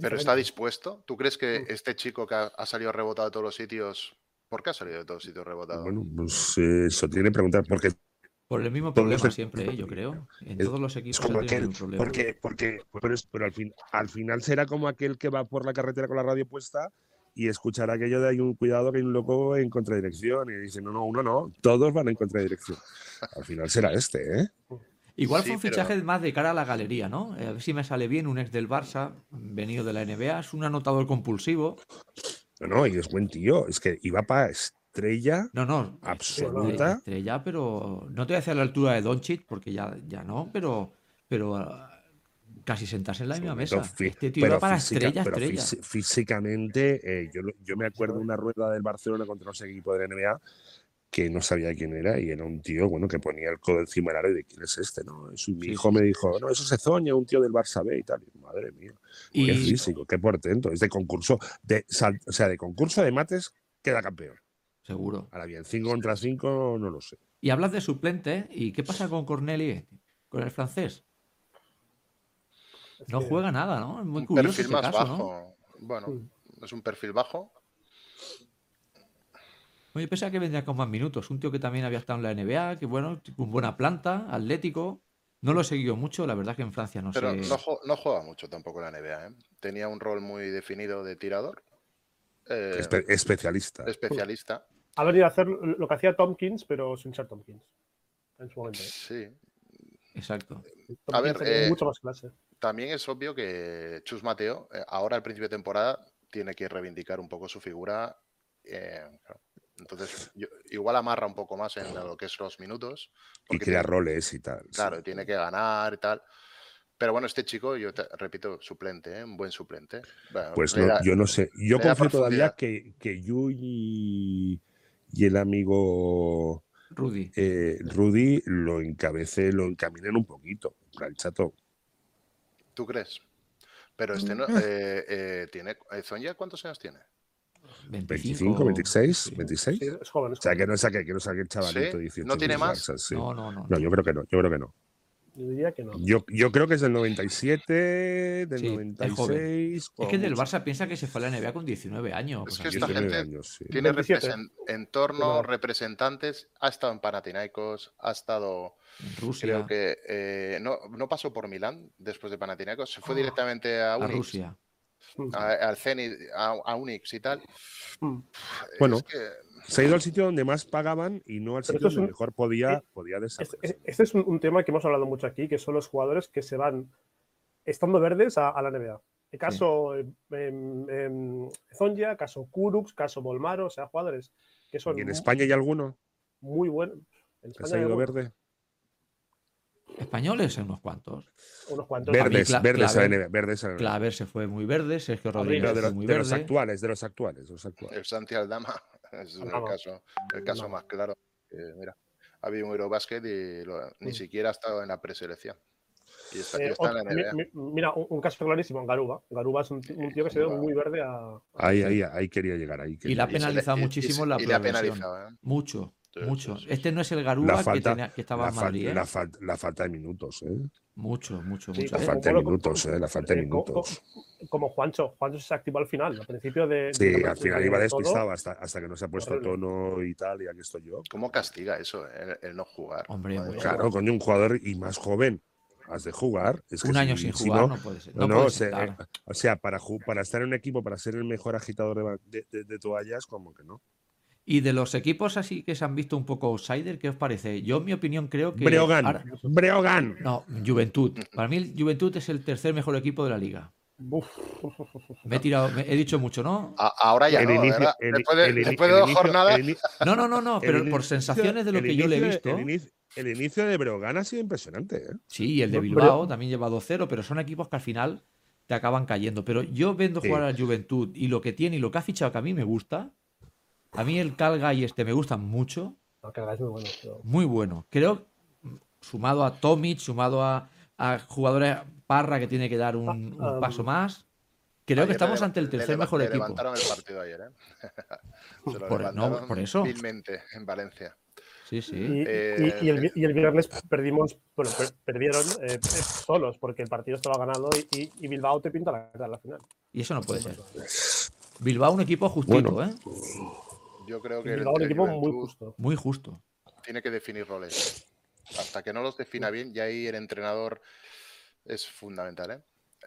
Pero está dispuesto. ¿Tú crees que este chico que ha, salido rebotado de todos los sitios, ¿por qué ha salido de todos los sitios rebotado? Bueno, pues eh, eso tiene que preguntar. Porque por el mismo problema siempre, ¿eh? yo creo. En todos los equipos como aquel, problema. Porque, porque, pero, al, fin, al final será como aquel que va por la carretera con la radio puesta y escuchará aquello de hay un cuidado que hay un loco en contradirección y dice, no, no, uno no, todos van en contradirección. Al final será este, ¿eh? Igual fue un fichaje más de cara a la galería, ¿no? A ver si me sale bien, un ex del Barça, venido de la NBA, es un anotador compulsivo. No, no, y es buen tío, es que iba para estrella no, no, absoluta. Estrella, pero no te voy a hacer a la altura de Doncic, porque ya, ya no, pero, pero ah, casi sentarse en la misma mesa. Este tío para estrella, estrella. Físicamente, eh, yo, yo, me acuerdo de una rueda del Barcelona contra los equipos de la NBA que no sabía quién era y era un tío bueno que ponía el codo encima del aro y de quién es este, ¿no? mi hijo me dijo, no, eso es Zoña, un tío del Barça B y tal. madre mía, qué físico, qué portento. Es de concurso, de, o sea, de concurso de mates queda campeón. Seguro. Ahora bien, 5 contra 5 no lo sé. Y hablas de suplente, ¿y qué pasa con Corneli, con el francés? No juega nada, ¿no? Es muy curioso. Perfil más bajo. Bueno, es un perfil bajo. Oye, pensaba que vendría con más minutos. Un tío que también había estado en la NBA, que bueno, con buena planta, atlético. No lo he seguido mucho, la verdad que en Francia no Pero sé. no, no, juega mucho tampoco en la NBA. ¿eh? Tenía un rol muy definido de tirador. Eh, especialista. Especialista ha venido a hacer lo que hacía Tompkins, pero sin ser Tompkins. En su momento. ¿eh? Sí. Exacto. a ver, eh, mucho más clase. también es obvio que Chus Mateo, eh, ahora al principio de temporada, tiene que reivindicar un poco su figura. Entonces, igual amarra un poco más en lo que es los minutos. Y crea roles y tal. Claro, tiene que ganar y tal. Pero bueno, este chico, yo te, repito, suplente, un buen suplente. pues yo no sé. Yo confío todavía que, que Yui y el amigo Rudy, eh, Rudy lo encabece, lo encaminen un poquito, el chato. ¿Tú crees? Pero este no, eh, eh, tiene, ¿Zonya cuántos años tiene? 25, 26, 26. es joven, O sea, que no saque, que no saque el chavalito ¿Sí? ¿No tiene más? no, no, no, no. yo creo que no, yo creo que no. Yo diría que no. Yo, yo creo que es del 97, del 96. Es, que del Barça piensa que se fue a la NBA con 19 años. Es que esta gente tiene entorno, representantes, ha estado en Panathinaikos, ha estado. Rusia. Creo que eh, no, no, pasó por Milán después de Panathinaikos, se fue ah. directamente a Unix. A Rusia. Al Zenit, a, Unix y tal. Mm. Bueno. Se ha ido al sitio donde más pagaban y no al sitio donde mejor podía, eh, podía desarrollarse. Este, es un, tema que hemos hablado mucho aquí, que son los jugadores que se van estando verdes a, la NBA. El caso sí. Zonja, caso Kurux, caso Bolmaro, o sea, jugadores que son. ¿Y en España hay alguno? Muy buenos. ¿Se ha ido verde? Españoles, unos cuantos. Unos cuantos. Verdes, verdes, a la NBA, verdes Claver se fue muy verde, Sergio Rodríguez de, los, muy de los actuales, de los actuales, de los actuales. El Santi Aldama es el caso, el caso más claro. mira, ha habido un Eurobasket y ni mm. siquiera ha estado en la preselección. Y está, eh, en la NBA. mira, un, caso clarísimo, Garuba. Garuba es un, tío que se ve muy verde a. Ahí, ahí, ahí quería llegar. Ahí y la ha penalizado muchísimo la y, ¿eh? Mucho. Mucho. Este no es el Garuba que, tenía, que, estaba la en Madrid. ¿eh? La, falta de minutos, ¿eh? Mucho, mucho, mucho. La falta de minutos, ¿eh? La falta de minutos. Como, Juancho. Juancho se activó al final, al principio de. Sí, al final iba despistado hasta, hasta que no se ha puesto tono y tal, y aquí estoy yo. ¿Cómo castiga eso, el, no jugar? Hombre, claro, coño, un jugador y más joven has de jugar. Es un año sin jugar no, puede ser. No, no o, sea, o, sea, para, para estar en un equipo, para ser el mejor agitador de, de, de toallas, como que no. Y de los equipos así que se han visto un poco outsider, ¿qué os parece? Yo, en mi opinión, creo que. Breogán. Breogán. No, Juventud. Para mí, Juventud es el tercer mejor equipo de la liga. Me he tirado, he dicho mucho, ¿no? ahora ya no, después de, dos jornadas. no, no, no, no, pero por sensaciones de lo que yo le he visto. El inicio, de Breogán ha sido impresionante. ¿eh? Sí, y el de Bilbao también lleva 2-0, pero son equipos que al final te acaban cayendo. Pero yo vendo jugar a la Juventud y lo que tiene y lo que ha fichado que a mí me gusta, a mí el Calga y este me gustan mucho. es muy bueno. Muy bueno. Creo, sumado a Tomic, sumado a, jugadores Parra que tiene que dar un, ah, paso más, Creo que estamos ante el tercer mejor equipo. levantaron el partido ayer, ¿eh? Se lo por, no, por eso. en Valencia. Sí, sí. Y, eh, el, viernes perdimos, bueno, perdieron eh, solos porque el partido estaba ganado y, Bilbao te pinta la, la final. Y eso no puede ser. Bilbao un equipo justito, ¿eh? Yo creo que un equipo muy justo. Muy justo. Tiene que definir roles. Hasta que no los defina bien, ya ahí el entrenador es fundamental, ¿eh?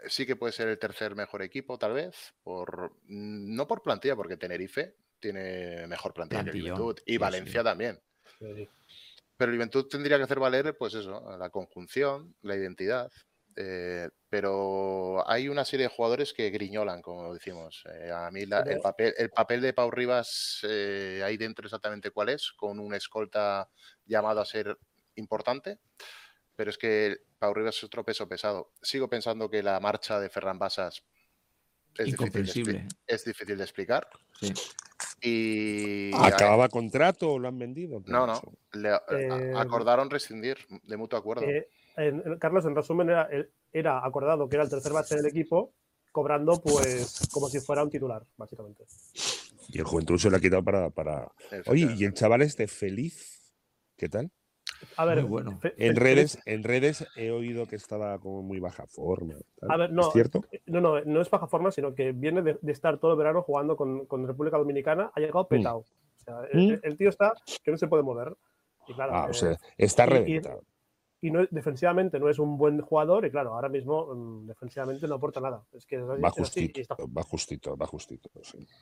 Sí que puede ser el tercer mejor equipo, tal vez, por no por plantilla, porque Tenerife tiene mejor plantilla que Juventud y Valencia también. Pero el Juventud tendría que hacer valer, pues eso, la conjunción, la identidad. Eh, pero hay una serie de jugadores que griñolan, como decimos. Eh, a mí el, papel, el papel de Pau Rivas eh, ahí dentro exactamente cuál es, con un escolta llamado a ser importante. Pero es que Pau Rivas es otro peso pesado. Sigo pensando que la marcha de Ferran Basas es difícil, de, es difícil de explicar. Sí. Y ¿Acababa contrato o lo han vendido? No, no. Le, eh, acordaron rescindir de mutuo acuerdo. Eh, Carlos, en resumen, era, era, acordado que era el tercer base del equipo, cobrando pues como si fuera un titular, básicamente. Y el Juventud se lo ha quitado para. para... Oye, ¿y el chaval este feliz? ¿Qué tal? A ver, bueno. En redes, en redes he oído que estaba como muy baja forma. A ver, no, ¿Es cierto? No, no, no es baja forma, sino que viene de, estar todo el verano jugando con, con, República Dominicana, ha llegado mm. petado. O sea, ¿Mm? el, tío está que no se puede mover. Y claro, ah, o sea, eh, está reventado. Y, no, defensivamente no es un buen jugador y claro, ahora mismo mm, defensivamente no aporta nada. Es que va, justito, va justito, va justito,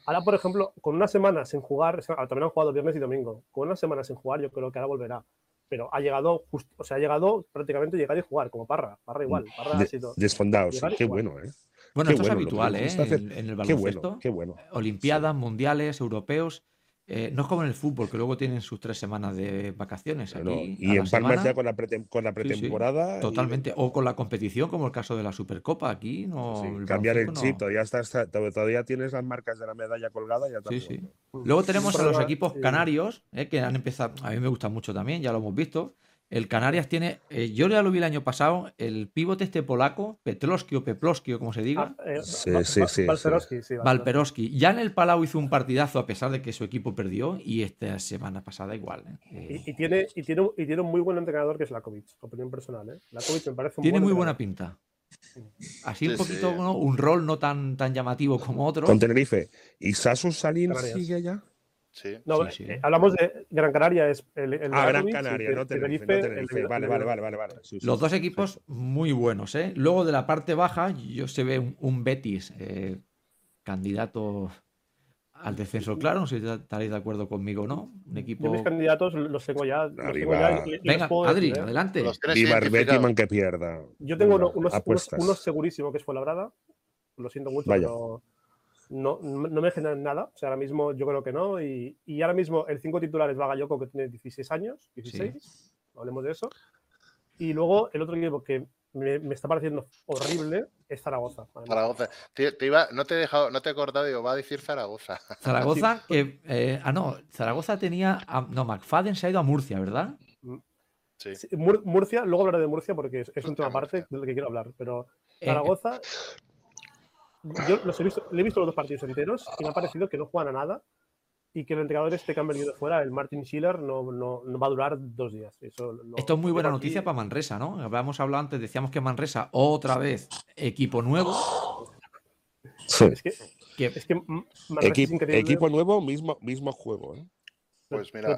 Ahora, por ejemplo, con una semana sin jugar, también han jugado viernes y domingo, con una semana sin jugar yo creo que ahora volverá pero ha llegado, o sea, ha llegado prácticamente llegar y jugar, como Parra. Parra igual. Parra ha sido. Desfondado, qué bueno, ¿eh? Bueno, esto es habitual, ¿eh? En, el baloncesto. Qué bueno, Olimpiadas, mundiales, europeos. Eh, no es como en el fútbol, que luego tienen sus tres semanas de vacaciones. Aquí, y en Palma ya con la, pretemporada. totalmente. O con la competición, como el caso de la Supercopa. Aquí no. cambiar el chip, todavía, todavía tienes las marcas de la medalla colgada. Ya sí, sí. Luego tenemos a los equipos canarios, eh, que han empezado. A mí me gusta mucho también, ya lo hemos visto. El Canarias tiene, eh, yo ya lo vi el año pasado, el pivote este polaco, Petloski o Peploski o como se diga. Ah, eh, sí, sí, sí, Valperoski, Ya en el Palau hizo un partidazo a pesar de que su equipo perdió y esta semana pasada igual. ¿eh? Y, tiene, y, tiene, y tiene un muy buen entrenador que es Lakovic, opinión personal. ¿eh? Lakovic me parece un Tiene muy buena pinta. Así un poquito, un rol no tan, tan llamativo como otro. Con Tenerife. ¿Y Sasu Salín sigue allá? Sí, no, eh, hablamos de Gran Canaria, es el, el ah, Gran Canaria, no Tenerife, vale, vale, vale, vale, Los dos equipos muy buenos, ¿eh? Luego de la parte baja, yo se ve un, Betis eh, candidato al descenso, claro, no sé si estaréis de acuerdo conmigo o no. Un equipo... Yo mis candidatos los tengo ya. Los tengo ya Venga, Adri, adelante. Viva el Betis, que pierda. Yo tengo unos, unos, unos, segurísimo que es Fuenlabrada. Lo siento mucho, pero no, no me generan nada. O sea, ahora mismo yo creo que no. Y, y ahora mismo el 5 titulares va Galloco, que tiene 16 años, 16, hablemos de eso. Y luego el otro equipo que me, me, está pareciendo horrible es Zaragoza. Zaragoza. Te, iba, no te he dejado, no te he acordado, digo, va a decir Zaragoza. Zaragoza, que. Eh, ah, no, Zaragoza tenía. no, McFadden se ha ido a Murcia, ¿verdad? Mm. Sí. Murcia, luego hablaré de Murcia porque es, un tema aparte del que quiero hablar, pero eh, Zaragoza yo los he visto, le he visto los dos partidos enteros y me ha parecido que no juegan a nada y que el entrenador este que han venido de fuera, el Martin Schiller, no, no, no va a durar dos días. Esto es muy buena noticia para Manresa, ¿no? Habíamos hablado antes, decíamos que Manresa, otra vez, equipo nuevo. Sí. Es que, es que equipo nuevo, mismo, mismo juego. ¿eh? Pues mira,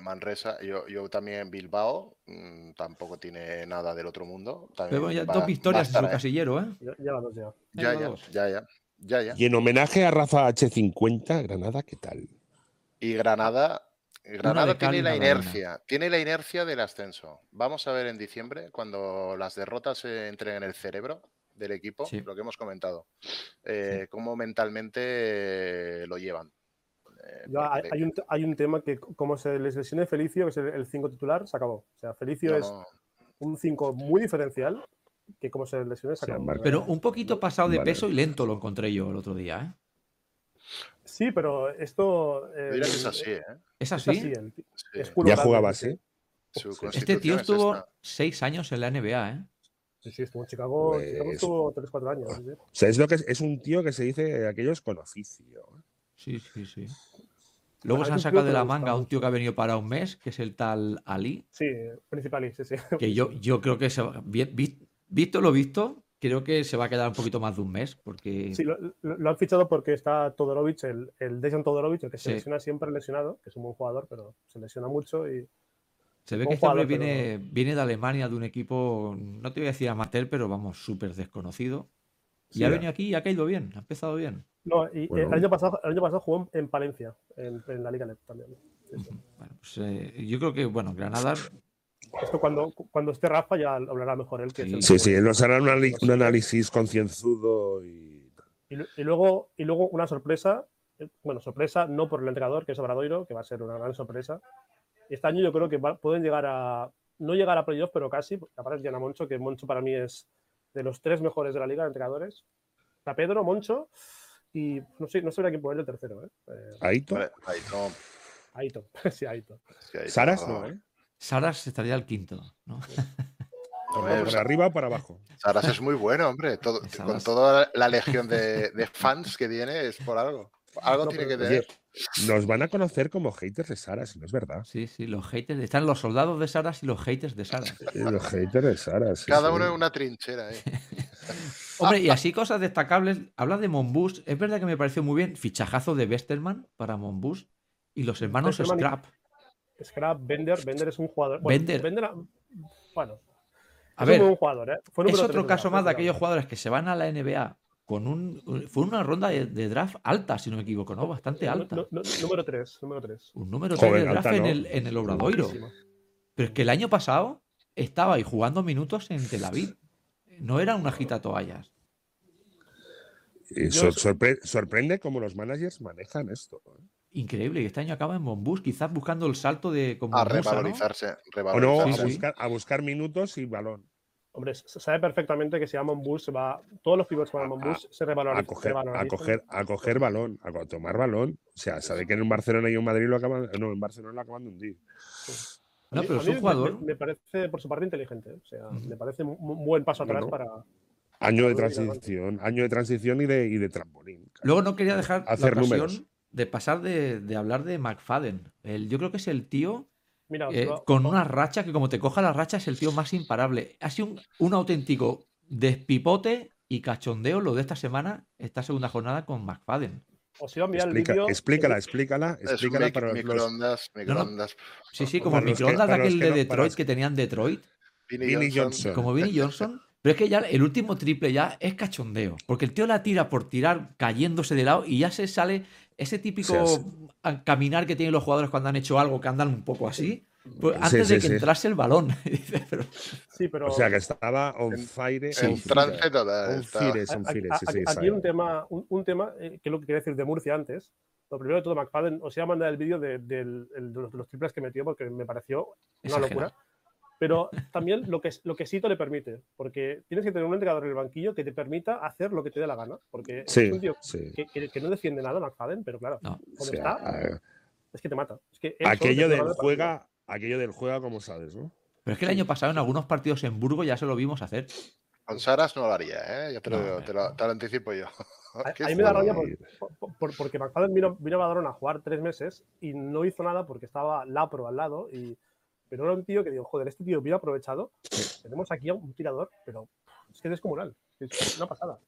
Manresa, yo, yo también Bilbao, mm, tampoco tiene nada del otro mundo. Pero ya dos victorias en su casillero, ¿eh? Ya, ya, ya. Ya, ya, ya, ya, ya, Y en homenaje a Rafa H50, Granada, ¿qué tal? Y Granada, Granada tiene la inercia, tiene la inercia del ascenso. Vamos a ver en diciembre, cuando las derrotas entren en el cerebro del equipo, lo que hemos comentado, eh, cómo mentalmente lo llevan. Eh, hay, un, hay, un, tema que, como se les lesione Felicio, que es el 5 titular, se acabó. O sea, Felicio es un 5 muy diferencial, que como se lesione, se acabó. Pero un poquito pasado de peso y lento lo encontré yo el otro día, ¿eh? Sí, pero esto. Eh, es así, ¿eh? Es así. ya jugaba así. Este tío estuvo seis años en la NBA, ¿eh? Sí, sí, estuvo en Chicago, pues, estuvo 3-4 años. O sea, es, lo que es, un tío que se dice aquellos con oficio. Sí, sí, sí. Luego se han sacado de la manga a un tío que ha venido para un mes, que es el tal Ali. Sí, principal sí, sí. Que yo, yo creo que se visto lo visto, creo que se va a quedar un poquito más de un mes. Porque... Sí, lo, han fichado porque está Todorovic, el, el Dejan Todorovic, el que se lesiona siempre lesionado, que es un buen jugador, pero se lesiona mucho y se ve que este hombre viene, viene de Alemania, de un equipo, no te voy a decir amateur, pero vamos, súper desconocido. Y ha venido aquí y ha caído bien, ha empezado bien. No, y el, año pasado, el año pasado jugó en Palencia, en, la Liga NET también. Bueno, pues, eh, yo creo que, bueno, Granada. Esto cuando, cuando esté Rafa ya hablará mejor él. Que sí, sí, sí, él nos hará un, análisis concienzudo y... y... Y, luego, y luego una sorpresa, eh, bueno, sorpresa no por el entrenador, que es Obradoiro, que va a ser una gran sorpresa, este año yo creo que pueden llegar a, no llegar a playoff, pero casi, aparte Diana Moncho, que Moncho para mí es de los tres mejores de la liga de entrenadores. Está Pedro, Moncho y no sé, no a quién poner el tercero. ¿eh? eh Aito. Aito. Aito, sí, Aito. Saras no, ¿eh? Saras estaría al quinto, ¿no? ¿Para arriba o para abajo? Saras es muy bueno, hombre. con toda la legión de, de, fans que tiene es por algo. Algo tiene que tener. nos van a conocer como haters de Sara, si no es verdad. Sí, sí, los haters. Están los soldados de Saras y los haters de Saras. los haters de Saras. Cada uno en una trinchera. ¿eh? Hombre, y así cosas destacables. Habla de Monbus. Es verdad que me pareció muy bien. Fichajazo de Westerman para Monbus. Y los hermanos Scrap. Scrap, Bender. Bender es un jugador. Bueno, Bender. bueno. A ver, un jugador, ¿eh? es otro caso más de aquellos jugadores que se van a la NBA con un. Fue una ronda de, draft alta, si no me equivoco, ¿no? Bastante alta. número 3, número 3. Un número 3 de draft en, el, en el Obradoiro. Pero es que el año pasado estaba ahí jugando minutos en Tel Aviv. No era una gita toallas. sorprende cómo los managers manejan esto. ¿eh? Increíble, y este año acaba en Monbus, quizás buscando el salto de como a revalorizarse, O no, a, buscar, a buscar minutos y balón. Hombre, sabe perfectamente que si a Monbus va. Todos los pivots con Monbus se revalorizan. A coger, a coger, a coger balón, a tomar balón. O sea, sabe que en un Barcelona y un Madrid lo acaban. No, en Barcelona lo acaban de hundir. No, pero es un jugador. Me, parece por su parte inteligente. ¿eh? O sea, me parece un buen paso atrás para. Año de transición, año de transición y de, y de trampolín. Luego no quería dejar hacer la ocasión de pasar de, de, hablar de McFadden. El, yo creo que es el tío eh, con una racha que como te coja la racha es el tío más imparable. Ha sido un, auténtico despipote y cachondeo lo de esta semana, esta segunda jornada con McFadden. Os iba a enviar el vídeo. Explícala, explícala, explícala para microondas, microondas. Sí, sí, como el microondas de aquel de Detroit que tenían Detroit. Vinny Johnson. Como Vinny Johnson. Pero es que ya el último triple ya es cachondeo. Porque el tío la tira por tirar cayéndose de lado y ya se sale ese típico caminar que tienen los jugadores cuando han hecho algo, que andan un poco así. Pues antes de que entrase el balón. Sí, pero... O sea, que estaba on fire. En trance total. On fire, on fire. Aquí hay un tema, un, tema eh, que es lo que quería decir de Murcia antes. Lo primero de todo, McFadden, os iba a mandar el vídeo de, los, triples que metió porque me pareció una locura. Pero también lo que, lo que Sito le permite, porque tienes que tener un entrenador en el banquillo que te permita hacer lo que te dé la gana. Porque es un tío que, no defiende nada, McFadden, pero claro, no. está, es que te mata. Es que aquello del juega, aquello del juega como sabes, ¿no? Pero es que el año pasado en algunos partidos en Burgo ya se lo vimos hacer. Con Saras no lo haría, ¿eh? Ya te, lo, te, lo, anticipo yo. Ahí me da rabia porque McFadden vino, vino a Badalona a jugar tres meses y no hizo nada porque estaba Lapro al lado y pero era un tío que digo, joder, este tío bien aprovechado. Tenemos aquí a un tirador, pero es que es descomunal. Es una pasada.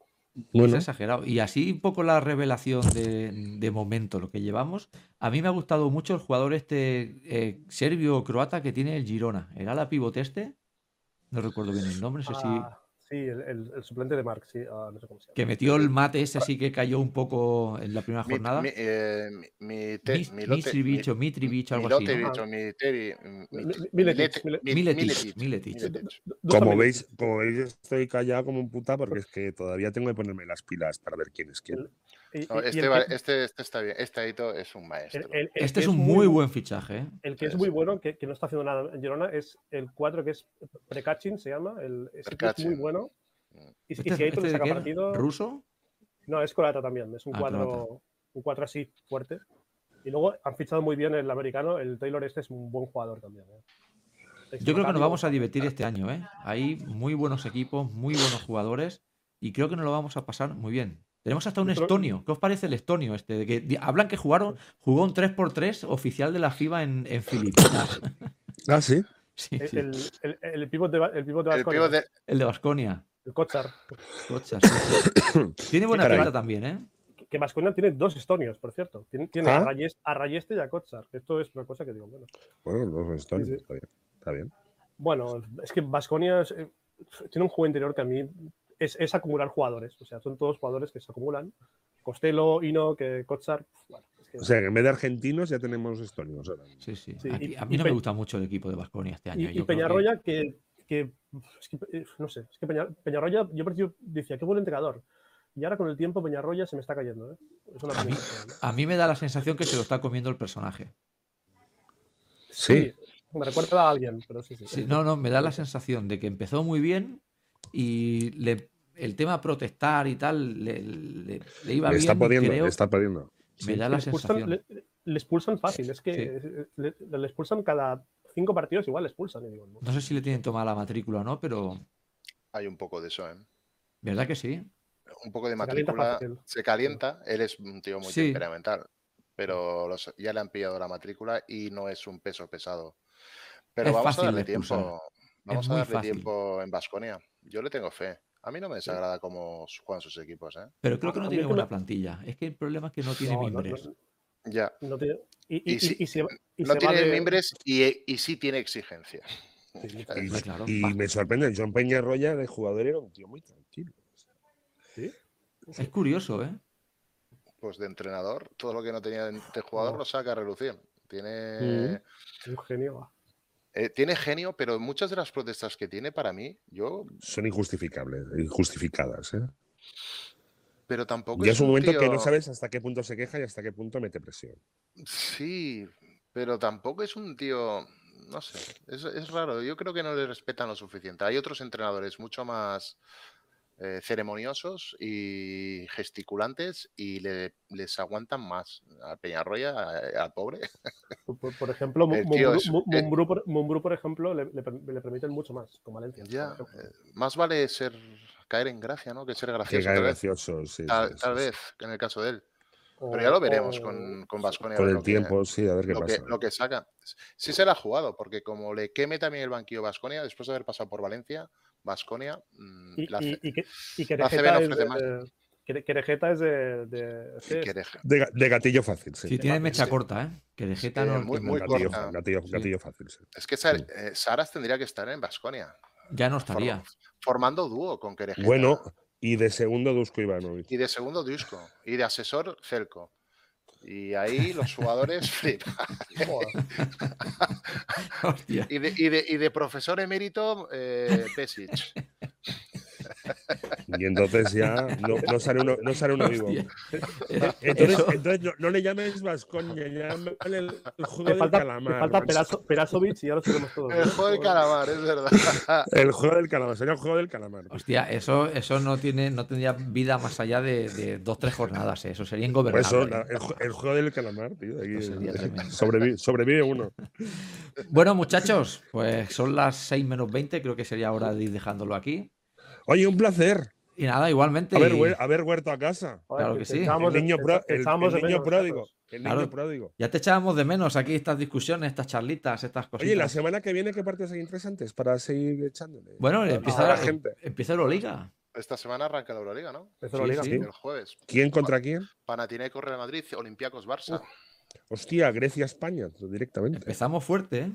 Es exagerado. Y así un poco la revelación de, momento, lo que llevamos. A mí me ha gustado mucho el jugador este eh, serbio-croata que tiene el Girona. ¿Era la pivote este? No recuerdo bien el nombre, no sé si... Sí, el, suplente de Mark, sí, ah, no sé cómo se llama. Que metió el mate ese así que cayó un poco en la primera jornada. Mi, eh, mi, te, mi, Mitrivich o Mitrivich, algo así. Como veis, como veis, estoy callado como un puta porque es que todavía tengo que ponerme las pilas para ver quién es quién. Este, este, este, está bien. Este Aito es un maestro. este es un muy, buen fichaje. ¿eh? El que es muy bueno, que, que, no está haciendo nada en Girona, es el 4 que es Precachin, se llama. El, ese que es muy bueno. Y, ¿Este, si Aito le saca partido. ¿Ruso? No, es croata también. Es un 4 ah, un 4 así fuerte. Y luego han fichado muy bien el americano. El Taylor este es un buen jugador también. ¿eh? Yo creo que nos vamos a divertir este año, ¿eh? Hay muy buenos equipos, muy buenos jugadores y creo que nos lo vamos a pasar muy bien. Tenemos hasta un estonio. ¿Qué os parece el estonio este? De que hablan que jugaron, jugó un 3x3 oficial de la FIBA en, en Filipinas. Ah, sí. sí, el, El, el, pivot de, el pivot de Basconia. El de Basconia. El Kochar. Tiene buena pinta también, ¿eh? Que Basconia tiene dos estonios, por cierto. Tiene, tiene ¿Ah? a, Rayeste y a Kochar. Esto es una cosa que digo, bueno. Bueno, dos estonios, está, bien, está bien. Bueno, es que Basconia eh, tiene un juego interior que a mí es, es, acumular jugadores. O sea, son todos jugadores que se acumulan. Costello, Ino, que. Bueno, O sea, en vez de argentinos ya tenemos estonios. Ahora. Sí, sí. a mí no me gusta mucho el equipo de Basconia este año. Y, Peñarroya, que que, es que, eh, no sé, es que Peñarroya, yo decía, qué buen entrenador. Y ahora con el tiempo Peñarroya se me está cayendo. ¿eh? a, mí, me da la sensación que se lo está comiendo el personaje. Sí. me recuerda a alguien, pero sí, sí, No, no, me da la sensación de que empezó muy bien y le, el tema protestar y tal le, le, iba bien. Está pudiendo, está pudiendo. Me da la sensación. Le, expulsan fácil, es que le, expulsan cada cinco partidos igual expulsan. ¿no? sé si le tienen tomada la matrícula o no, pero. Hay un poco de eso, ¿eh? ¿Verdad que sí? Un poco de matrícula. Se calienta, él es un tío muy temperamental. Pero ya le han pillado la matrícula y no es un peso pesado. Pero vamos a darle tiempo. Vamos a darle tiempo en Basconia. Yo le tengo fe. A mí no me desagrada cómo juegan sus equipos. ¿eh? Pero creo que no tiene buena plantilla. Es que el problema es que no tiene miembros. Ya. No tiene, y, no tiene miembros y, sí tiene exigencias. y, me sorprende, John Peñarroya de jugador era un tío muy tranquilo. Es curioso, ¿eh? Pues de entrenador, todo lo que no tenía de jugador lo saca a relucir. Tiene. Mm. Un genio. Eh, tiene genio, pero muchas de las protestas que tiene para mí, yo. Son injustificables, injustificadas, ¿eh? pero tampoco. Y es un, momento que no sabes hasta qué punto se queja y hasta qué punto mete presión. Sí, pero tampoco es un tío. No sé, es, raro. Yo creo que no le respetan lo suficiente. Hay otros entrenadores mucho más eh, ceremoniosos y gesticulantes y les aguantan más. A Peñarroya, al pobre. Por, ejemplo, Mumbrú, por, ejemplo, le, permiten mucho más con Valencia. Ya, eh, más vale ser caer en gracia, ¿no? Que ser gracioso. Que gracioso, sí. Tal, vez, en el caso de él. Pero ya lo veremos con, con Vasconia. Con el tiempo, sí, a ver qué lo pasa. Que, lo que saca. Sí se la ha jugado, porque como le queme también el banquillo Vasconia, después de haber pasado por Valencia, Vasconia. Mm, y, y, que, y que Querejeta es de. De, de, gatillo fácil, sí. Sí, tiene mecha corta, ¿eh? Querejeta no. Muy, muy gatillo, corta. Gatillo, gatillo fácil, sí. Es que eh, Saras tendría que estar en Vasconia. Ya no estaría. formando dúo con Querejeta. Bueno, y de segundo Dusko Ivanovic. Y de segundo Dusko. Y de asesor Celco. Y ahí los jugadores flipan. y, de, y, de, y, de, profesor emérito eh, Pesic. Y entonces ya no, sale, uno, no sale uno vivo. Entonces, entonces no, le llames Vasconia, llámale el, juego del calamar. falta Perasovic y ya lo sabemos todos. El juego del calamar, es verdad. El juego del calamar, sería el juego del calamar. Hostia, eso, eso no, tiene, no tendría vida más allá de, de dos, tres jornadas, ¿eh? eso sería ingobernable. Por eso, el, juego del calamar, tío. Aquí, sobrevive, sobrevive, uno. Bueno, muchachos, pues son las 6 menos 20, creo que sería hora de ir dejándolo aquí. Oye, un placer. Y nada, igualmente. A ver, huerto a casa. claro que sí. El niño, pródigo. El niño pródigo. Ya te echábamos de menos aquí estas discusiones, estas charlitas, estas cosas. Oye, la semana que viene, ¿qué partes hay interesantes para seguir echándole? Bueno, empieza, la gente. empieza Euroliga. Esta semana arranca la Euroliga, ¿no? Empieza la Euroliga, sí, El jueves. ¿Quién contra quién? Panathinaikos Real Madrid, Olympiacos Barça. hostia, Grecia España directamente. Empezamos fuerte, ¿eh?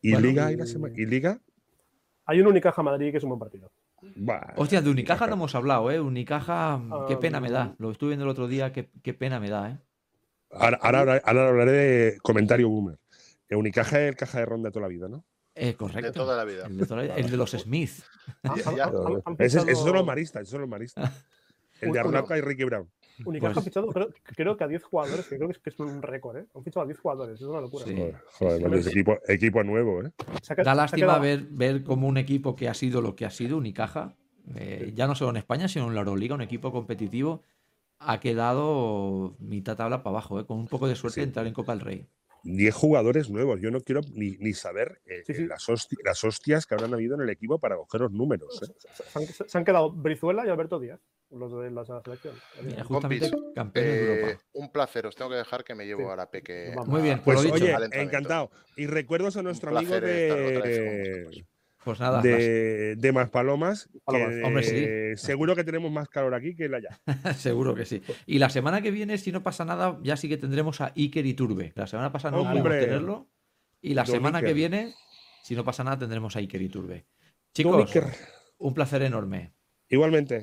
¿Y Liga y la semana? ¿Y Liga? Hay un Unicaja Madrid que es un buen partido. Hostia, de Unicaja no hemos hablado, ¿eh? Unicaja, qué pena me da. Lo estuve viendo el otro día, qué, pena me da, ¿eh? Ahora, hablaré de comentario boomer. Unicaja es el caja de ronda de toda la vida, ¿no? Eh, correcto. De toda la vida. El de, los Smith. Esos son los maristas, esos son los maristas. El de Arnauca y Ricky Brown. Unicaja ha fichado, creo, que a 10 jugadores, que creo que es, un récord, ¿eh? Han fichado a 10 jugadores, es una locura. Joder, es equipo, equipo, nuevo, ¿eh? da lástima ver, ver como un equipo que ha sido lo que ha sido, Unicaja, eh, ya no solo en España, sino en la Euroliga, un equipo competitivo, ha quedado mitad tabla para abajo, ¿eh? con un poco de suerte de entrar en Copa del Rey. 10 jugadores nuevos. Yo no quiero ni, saber eh, Las, hostias, que habrán habido en el equipo para coger los números. ¿eh? Se, han, quedado Brizuela y Alberto Díaz, los de la selección. Eh, un placer, os tengo que dejar que me llevo a la Peque. Muy bien, pues, oye, encantado. Y recuerdos a nuestro amigo de. Pues nada. De, de más palomas. Seguro que tenemos más calor aquí que en allá. seguro que sí. Y la semana que viene, si no pasa nada, ya sí que tendremos a Iker y Turbe. La semana pasada no pudimos tenerlo. Y la semana que viene, si no pasa nada, tendremos a Iker y Turbe. Chicos, un placer enorme. Igualmente.